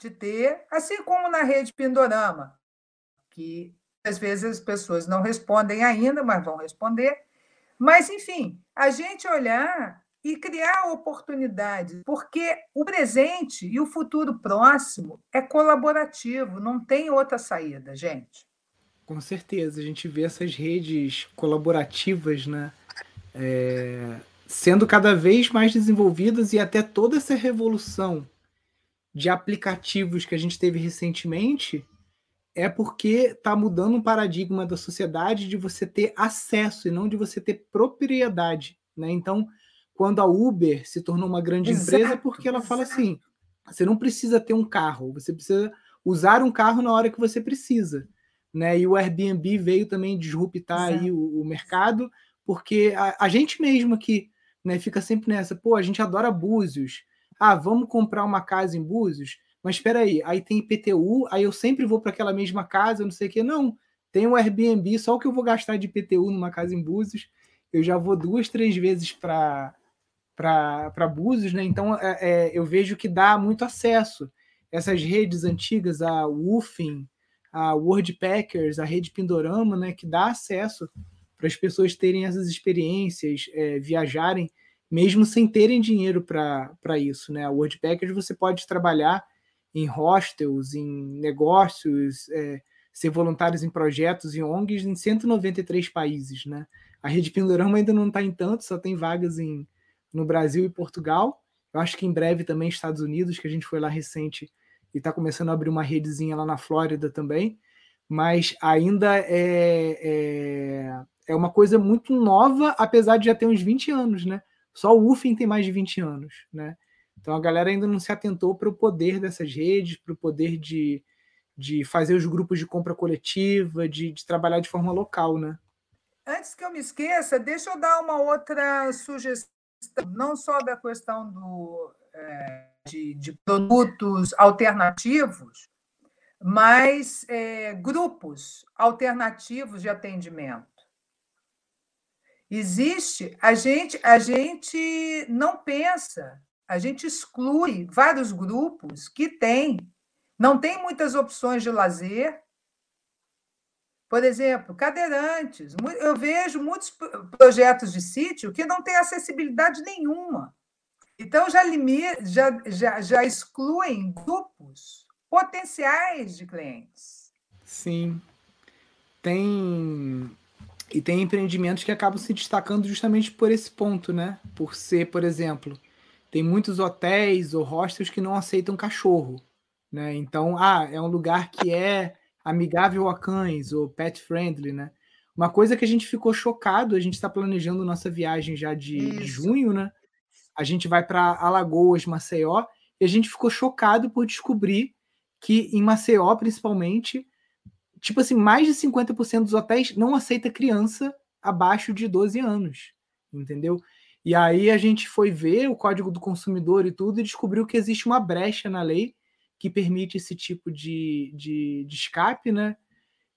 de ter, assim como na rede Pindorama, que às vezes as pessoas não respondem ainda, mas vão responder. Mas, enfim, a gente olhar e criar oportunidades, porque o presente e o futuro próximo é colaborativo, não tem outra saída, gente. Com certeza, a gente vê essas redes colaborativas, né? é, sendo cada vez mais desenvolvidas e até toda essa revolução de aplicativos que a gente teve recentemente é porque está mudando um paradigma da sociedade de você ter acesso e não de você ter propriedade. Né? Então, quando a Uber se tornou uma grande exato, empresa, é porque ela exato. fala assim: você não precisa ter um carro, você precisa usar um carro na hora que você precisa. Né? E o Airbnb veio também disruptar aí o, o mercado, porque a, a gente mesmo aqui né, fica sempre nessa, pô, a gente adora Búzios. Ah, vamos comprar uma casa em Búzios? Mas espera aí, aí tem IPTU, aí eu sempre vou para aquela mesma casa, não sei o quê. Não, tem um Airbnb, só o que eu vou gastar de IPTU numa casa em Búzios, eu já vou duas, três vezes para para Búzios, né? Então é, é, eu vejo que dá muito acesso. Essas redes antigas, a Woofing, a Wordpackers, a rede Pindorama, né? Que dá acesso para as pessoas terem essas experiências, é, viajarem, mesmo sem terem dinheiro para isso. Né? A Wordpackers você pode trabalhar em hostels, em negócios, é, ser voluntários em projetos e ONGs em 193 países. Né? A Rede Pindorama ainda não está em tanto, só tem vagas em no Brasil e Portugal. Eu acho que em breve também Estados Unidos, que a gente foi lá recente e está começando a abrir uma redezinha lá na Flórida também. Mas ainda é, é, é, uma coisa muito nova, apesar de já ter uns 20 anos, né? Só o UFIM tem mais de 20 anos, né? Então a galera ainda não se atentou para o poder dessas redes, para o poder de, de fazer os grupos de compra coletiva, de, de trabalhar de forma local, né? Antes que eu me esqueça, deixa eu dar uma outra sugestão, não só da questão do, é, de, de, produtos alternativos, mas é, grupos alternativos de atendimento. Existe, a gente, a gente não pensa, a gente exclui vários grupos que têm, não tem muitas opções de lazer, por exemplo, cadeirantes. Eu vejo muitos projetos de sítio que não têm acessibilidade nenhuma. Então, já, já, já, já excluem grupos potenciais de clientes. Sim. Tem. E tem empreendimentos que acabam se destacando justamente por esse ponto, né? Por ser, por exemplo, tem muitos hotéis ou hostels que não aceitam cachorro. Né? Então, ah, é um lugar que é amigável a cães ou pet friendly, né? Uma coisa que a gente ficou chocado, a gente está planejando nossa viagem já de, de junho, né? A gente vai para Alagoas, Maceió, e a gente ficou chocado por descobrir que em Maceió, principalmente, tipo assim, mais de 50% dos hotéis não aceita criança abaixo de 12 anos, entendeu? E aí a gente foi ver o Código do Consumidor e tudo e descobriu que existe uma brecha na lei que permite esse tipo de, de, de escape, né?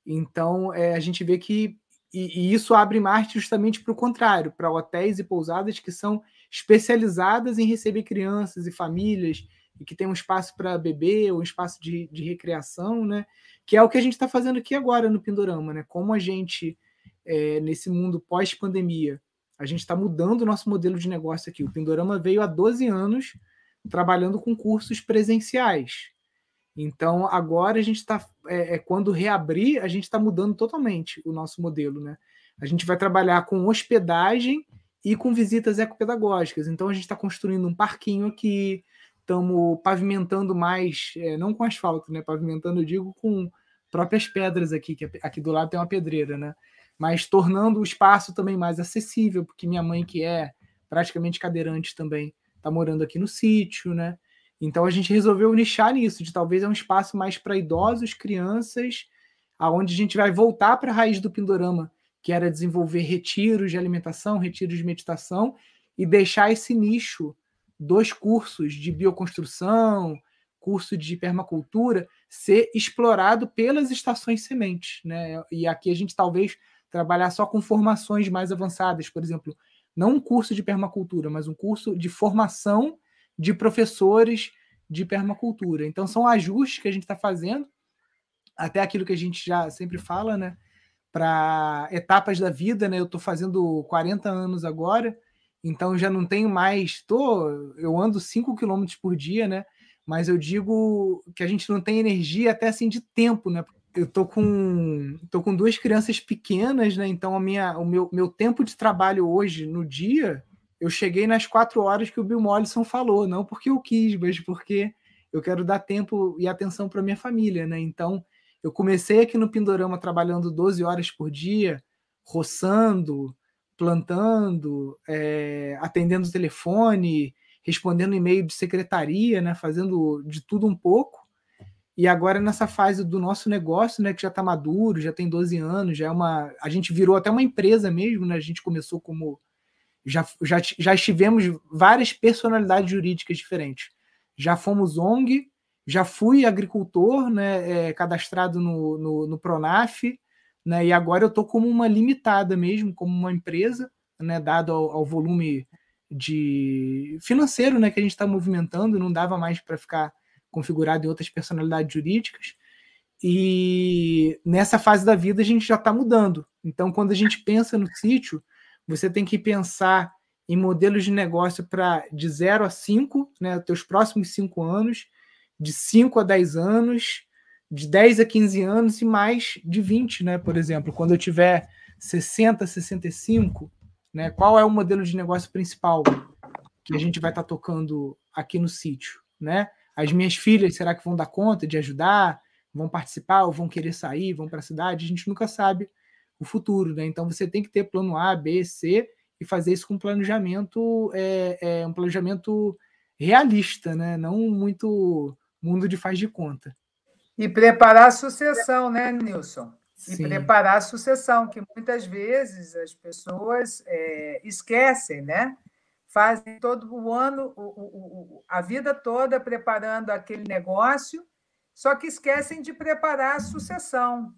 Então é, a gente vê que e, e isso abre marcha justamente para o contrário, para hotéis e pousadas que são especializadas em receber crianças e famílias e que tem um espaço para beber, um espaço de, de recreação, né? Que é o que a gente está fazendo aqui agora no Pindorama, né? Como a gente é, nesse mundo pós-pandemia, a gente está mudando o nosso modelo de negócio aqui. O Pindorama veio há 12 anos trabalhando com cursos presenciais. Então, agora a gente está, é, é, quando reabrir, a gente está mudando totalmente o nosso modelo, né? A gente vai trabalhar com hospedagem e com visitas ecopedagógicas. Então, a gente está construindo um parquinho aqui, estamos pavimentando mais, é, não com asfalto, né? Pavimentando, eu digo, com próprias pedras aqui, que aqui do lado tem uma pedreira, né? Mas tornando o espaço também mais acessível, porque minha mãe, que é praticamente cadeirante também, está morando aqui no sítio, né? Então a gente resolveu nichar nisso, de talvez é um espaço mais para idosos, crianças, aonde a gente vai voltar para a raiz do Pindorama, que era desenvolver retiros de alimentação, retiros de meditação e deixar esse nicho dos cursos de bioconstrução, curso de permacultura ser explorado pelas estações sementes, né? E aqui a gente talvez trabalhar só com formações mais avançadas, por exemplo, não um curso de permacultura, mas um curso de formação de professores de permacultura. Então, são ajustes que a gente está fazendo, até aquilo que a gente já sempre fala, né? Para etapas da vida, né? Eu estou fazendo 40 anos agora, então já não tenho mais. Tô, eu ando 5 quilômetros por dia, né? Mas eu digo que a gente não tem energia até assim de tempo, né? Eu tô com, tô com duas crianças pequenas, né? Então a minha, o meu, meu tempo de trabalho hoje no dia eu cheguei nas quatro horas que o Bill Mollison falou, não porque eu quis, mas porque eu quero dar tempo e atenção para minha família, né? Então, eu comecei aqui no Pindorama trabalhando 12 horas por dia, roçando, plantando, é, atendendo o telefone, respondendo e-mail de secretaria, né? Fazendo de tudo um pouco. E agora nessa fase do nosso negócio, né, que já está maduro, já tem 12 anos, já é uma, a gente virou até uma empresa mesmo, né? A gente começou como já, já, já estivemos várias personalidades jurídicas diferentes. Já fomos ONG, já fui agricultor, né, é, cadastrado no, no, no, Pronaf, né, e agora eu estou como uma limitada mesmo, como uma empresa, né, dado ao, ao volume de financeiro né, que a gente está movimentando, não dava mais para ficar configurado em outras personalidades jurídicas. E nessa fase da vida a gente já está mudando. Então, quando a gente pensa no sítio, você tem que pensar em modelos de negócio para de 0 a 5, né, teus próximos 5 anos, de 5 a 10 anos, de 10 a 15 anos e mais de 20, né, por exemplo. Quando eu tiver 60, 65, né, qual é o modelo de negócio principal? que a gente vai estar tá tocando aqui no sítio, né? As minhas filhas, será que vão dar conta de ajudar? Vão participar ou vão querer sair, vão para a cidade? A gente nunca sabe o futuro, né? Então você tem que ter plano A, B, C e fazer isso com um planejamento, é, é um planejamento realista, né? Não muito mundo de faz de conta. E preparar a sucessão, né, Nilson? E Sim. preparar a sucessão, que muitas vezes as pessoas é, esquecem, né? Fazem todo o ano, o, o, a vida toda preparando aquele negócio, só que esquecem de preparar a sucessão.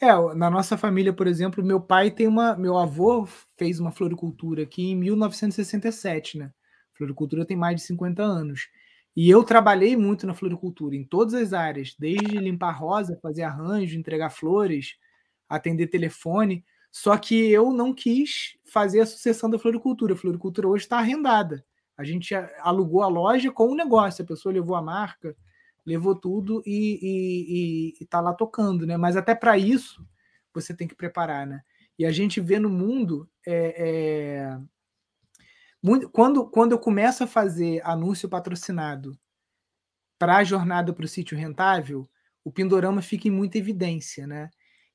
É, na nossa família, por exemplo, meu pai tem uma. Meu avô fez uma floricultura aqui em 1967, né? floricultura tem mais de 50 anos. E eu trabalhei muito na floricultura, em todas as áreas, desde limpar rosa, fazer arranjo, entregar flores, atender telefone. Só que eu não quis fazer a sucessão da floricultura. A floricultura hoje está arrendada. A gente alugou a loja com o negócio, a pessoa levou a marca, levou tudo e está lá tocando, né? Mas até para isso você tem que preparar, né? E a gente vê no mundo é, é quando, quando eu começo a fazer anúncio patrocinado para a jornada para o sítio rentável, o Pindorama fica em muita evidência, né?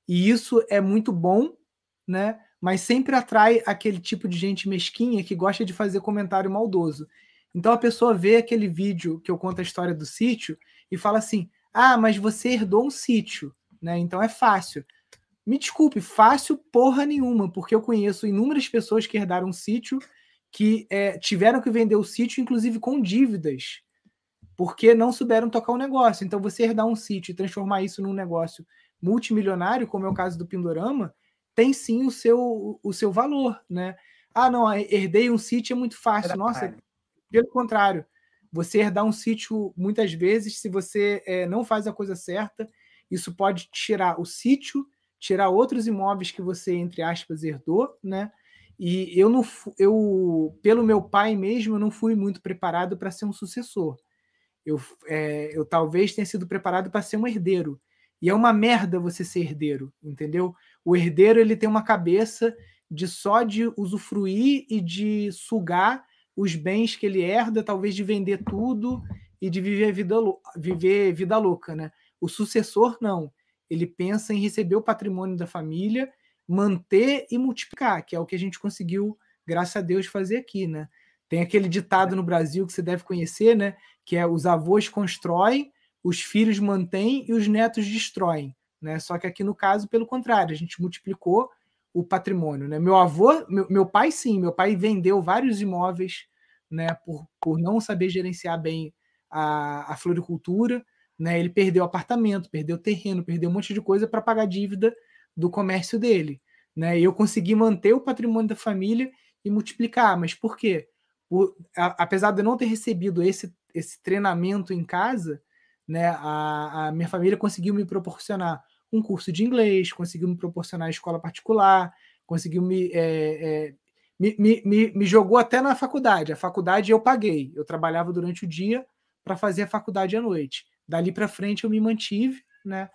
E isso é muito bom, né? Mas sempre atrai aquele tipo de gente mesquinha que gosta de fazer comentário maldoso. Então a pessoa vê aquele vídeo que eu conto a história do sítio e fala assim: "Ah, mas você herdou um sítio, né? Então é fácil". Me desculpe, fácil porra nenhuma, porque eu conheço inúmeras pessoas que herdaram um sítio que é, tiveram que vender o sítio, inclusive com dívidas, porque não souberam tocar o negócio. Então, você herdar um sítio e transformar isso num negócio multimilionário, como é o caso do Pindorama, tem sim o seu, o seu valor, né? Ah, não, herdei um sítio é muito fácil. Nossa, pelo contrário, você herdar um sítio, muitas vezes, se você é, não faz a coisa certa, isso pode tirar o sítio, tirar outros imóveis que você, entre aspas, herdou, né? E eu não eu pelo meu pai mesmo eu não fui muito preparado para ser um sucessor. Eu, é, eu talvez tenha sido preparado para ser um herdeiro. E é uma merda você ser herdeiro, entendeu? O herdeiro ele tem uma cabeça de só de usufruir e de sugar os bens que ele herda, talvez de vender tudo e de viver vida, viver vida louca, né? O sucessor não. Ele pensa em receber o patrimônio da família manter e multiplicar, que é o que a gente conseguiu, graças a Deus, fazer aqui, né? Tem aquele ditado no Brasil que você deve conhecer, né? Que é os avós constroem, os filhos mantêm e os netos destroem, né? Só que aqui no caso, pelo contrário, a gente multiplicou o patrimônio, né? Meu avô, meu, meu pai sim, meu pai vendeu vários imóveis, né? Por, por não saber gerenciar bem a, a floricultura, né? Ele perdeu apartamento, perdeu terreno, perdeu um monte de coisa para pagar dívida do comércio dele. Né? E eu consegui manter o patrimônio da família e multiplicar. Mas por quê? Por, a, apesar de eu não ter recebido esse, esse treinamento em casa, né, a, a minha família conseguiu me proporcionar um curso de inglês, conseguiu me proporcionar escola particular, conseguiu me, é, é, me, me, me, me, jogou até na faculdade. A faculdade eu paguei. Eu trabalhava durante o dia para fazer a faculdade à noite. Dali para frente eu me mantive, né?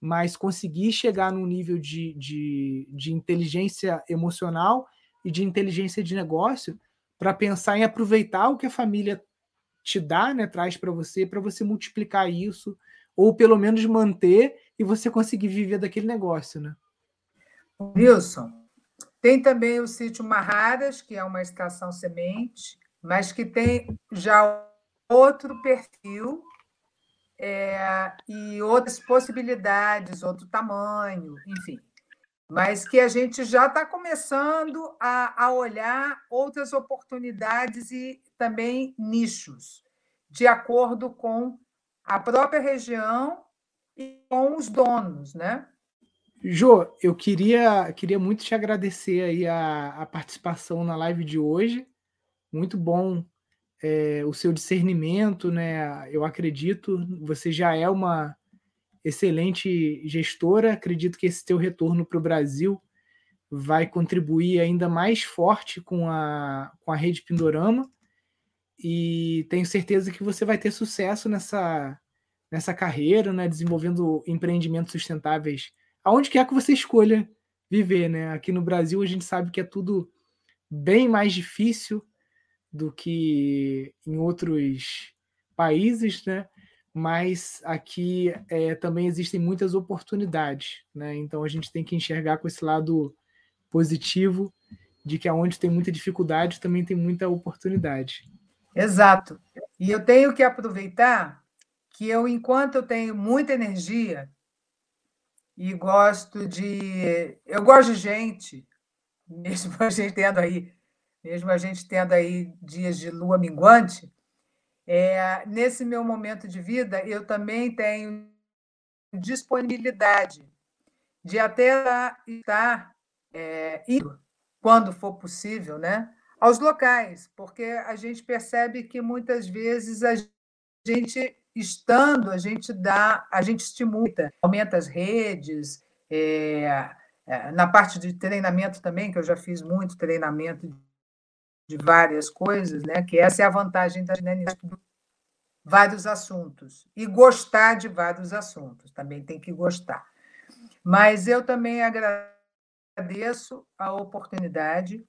mas conseguir chegar num nível de, de, de inteligência emocional e de inteligência de negócio para pensar em aproveitar o que a família te dá, né, traz para você, para você multiplicar isso, ou pelo menos manter e você conseguir viver daquele negócio, né? Wilson, tem também o sítio Marraras, que é uma estação semente, mas que tem já outro perfil é, e outras possibilidades, outro tamanho, enfim. Mas que a gente já está começando a, a olhar outras oportunidades e também nichos, de acordo com a própria região e com os donos, né? Jô, eu queria, queria muito te agradecer aí a, a participação na live de hoje. Muito bom é, o seu discernimento, né? Eu acredito, você já é uma excelente gestora. Acredito que esse teu retorno para o Brasil vai contribuir ainda mais forte com a, com a rede Pindorama e tenho certeza que você vai ter sucesso nessa, nessa carreira, né? Desenvolvendo empreendimentos sustentáveis, aonde quer que você escolha viver, né? Aqui no Brasil a gente sabe que é tudo bem mais difícil do que em outros países, né? Mas aqui é, também existem muitas oportunidades, né? Então a gente tem que enxergar com esse lado positivo de que aonde tem muita dificuldade também tem muita oportunidade. Exato. E eu tenho que aproveitar que eu, enquanto eu tenho muita energia e gosto de. Eu gosto de gente, mesmo a gente tendo aí, mesmo a gente tendo aí dias de lua minguante, é, nesse meu momento de vida, eu também tenho disponibilidade de até estar é, indo, quando for possível, né, aos locais, porque a gente percebe que muitas vezes a gente estando, a gente dá, a gente estimula, aumenta as redes, é, é, na parte de treinamento também, que eu já fiz muito treinamento de várias coisas, né? Que essa é a vantagem da vários assuntos e gostar de vários assuntos, também tem que gostar. Mas eu também agradeço a oportunidade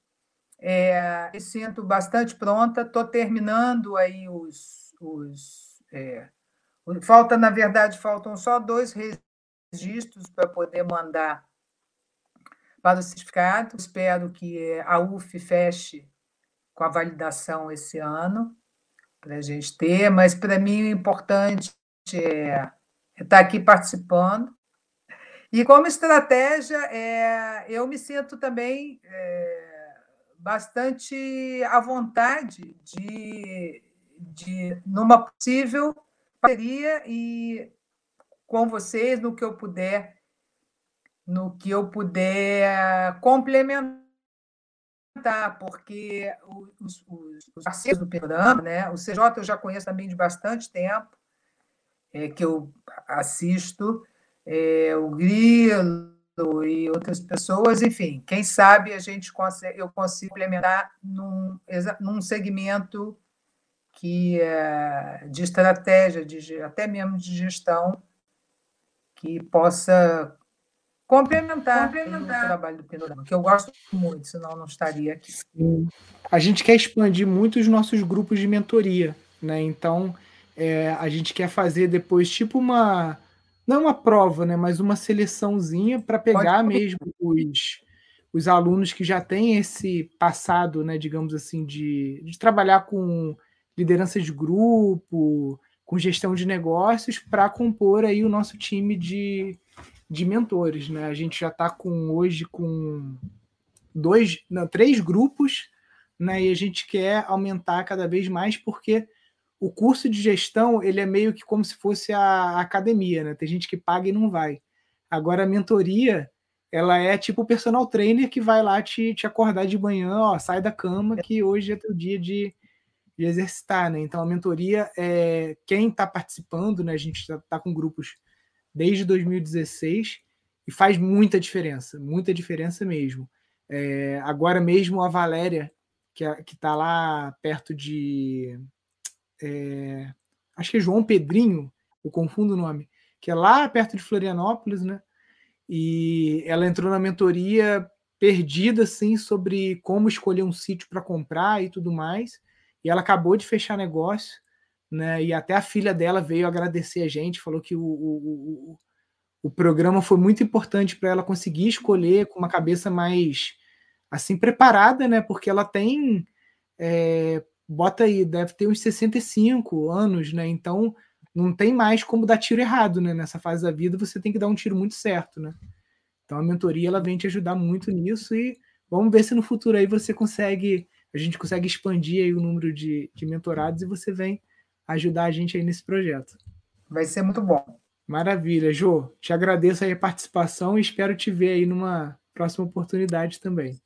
é, me sinto bastante pronta, estou terminando aí os. os é, falta, na verdade, faltam só dois registros para poder mandar para o certificado. Espero que a UF feche com a validação esse ano, para a gente ter, mas para mim o importante é, é estar aqui participando. E como estratégia, é, eu me sinto também. É, bastante à vontade de, de numa possível parceria e com vocês no que eu puder no que eu puder complementar porque os, os, os parceiros do programa, né? O CJ eu já conheço também de bastante tempo, é, que eu assisto, é, o Grilo, e outras pessoas, enfim, quem sabe a gente consegue, eu consigo implementar num, num segmento que é de estratégia, de, até mesmo de gestão, que possa complementar, complementar. o trabalho do Panorama, que eu gosto muito, senão não estaria aqui. Sim. A gente quer expandir muito os nossos grupos de mentoria, né? Então, é, a gente quer fazer depois tipo uma não é uma prova, né, mas uma seleçãozinha para pegar mesmo os, os alunos que já têm esse passado, né, digamos assim, de, de trabalhar com liderança de grupo, com gestão de negócios, para compor aí o nosso time de, de mentores. Né? A gente já está com hoje com dois, não, três grupos, né, e a gente quer aumentar cada vez mais porque o curso de gestão ele é meio que como se fosse a academia, né? Tem gente que paga e não vai. Agora a mentoria ela é tipo o personal trainer que vai lá te, te acordar de manhã, ó, sai da cama que hoje é teu dia de, de exercitar, né? Então a mentoria é quem está participando, né? A gente está tá com grupos desde 2016 e faz muita diferença, muita diferença mesmo. É, agora mesmo a Valéria, que é, está lá perto de é, acho que é João Pedrinho, eu confundo o nome, que é lá perto de Florianópolis, né? E ela entrou na mentoria perdida, assim, sobre como escolher um sítio para comprar e tudo mais. E ela acabou de fechar negócio, né? E até a filha dela veio agradecer a gente, falou que o, o, o, o programa foi muito importante para ela conseguir escolher com uma cabeça mais assim preparada, né? Porque ela tem é, bota aí, deve ter uns 65 anos, né? Então não tem mais como dar tiro errado, né? Nessa fase da vida você tem que dar um tiro muito certo, né? Então a mentoria ela vem te ajudar muito nisso e vamos ver se no futuro aí você consegue, a gente consegue expandir aí o número de, de mentorados e você vem ajudar a gente aí nesse projeto. Vai ser muito bom. Maravilha, Jô. Te agradeço aí a participação e espero te ver aí numa próxima oportunidade também.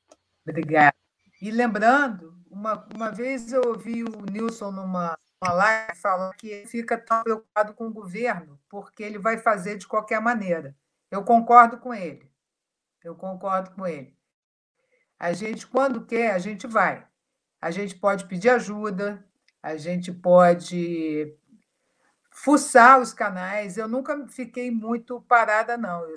Obrigada. E lembrando uma, uma vez eu ouvi o Nilson numa, numa live falando que ele fica tão preocupado com o governo porque ele vai fazer de qualquer maneira. Eu concordo com ele. Eu concordo com ele. A gente, quando quer, a gente vai. A gente pode pedir ajuda, a gente pode fuçar os canais. Eu nunca fiquei muito parada, não. Eu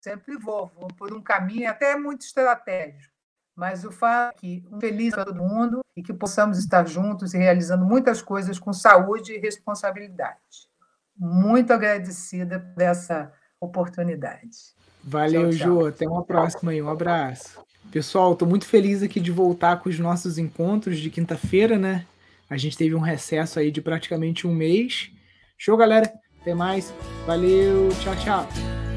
sempre vou, vou por um caminho até muito estratégico mas o fato é que um feliz para todo mundo e que possamos estar juntos e realizando muitas coisas com saúde e responsabilidade. Muito agradecida por essa oportunidade. Valeu, tchau, tchau. Jô. Até uma próxima aí. Um abraço. Pessoal, estou muito feliz aqui de voltar com os nossos encontros de quinta-feira, né? A gente teve um recesso aí de praticamente um mês. Show, galera. Até mais. Valeu. Tchau, tchau.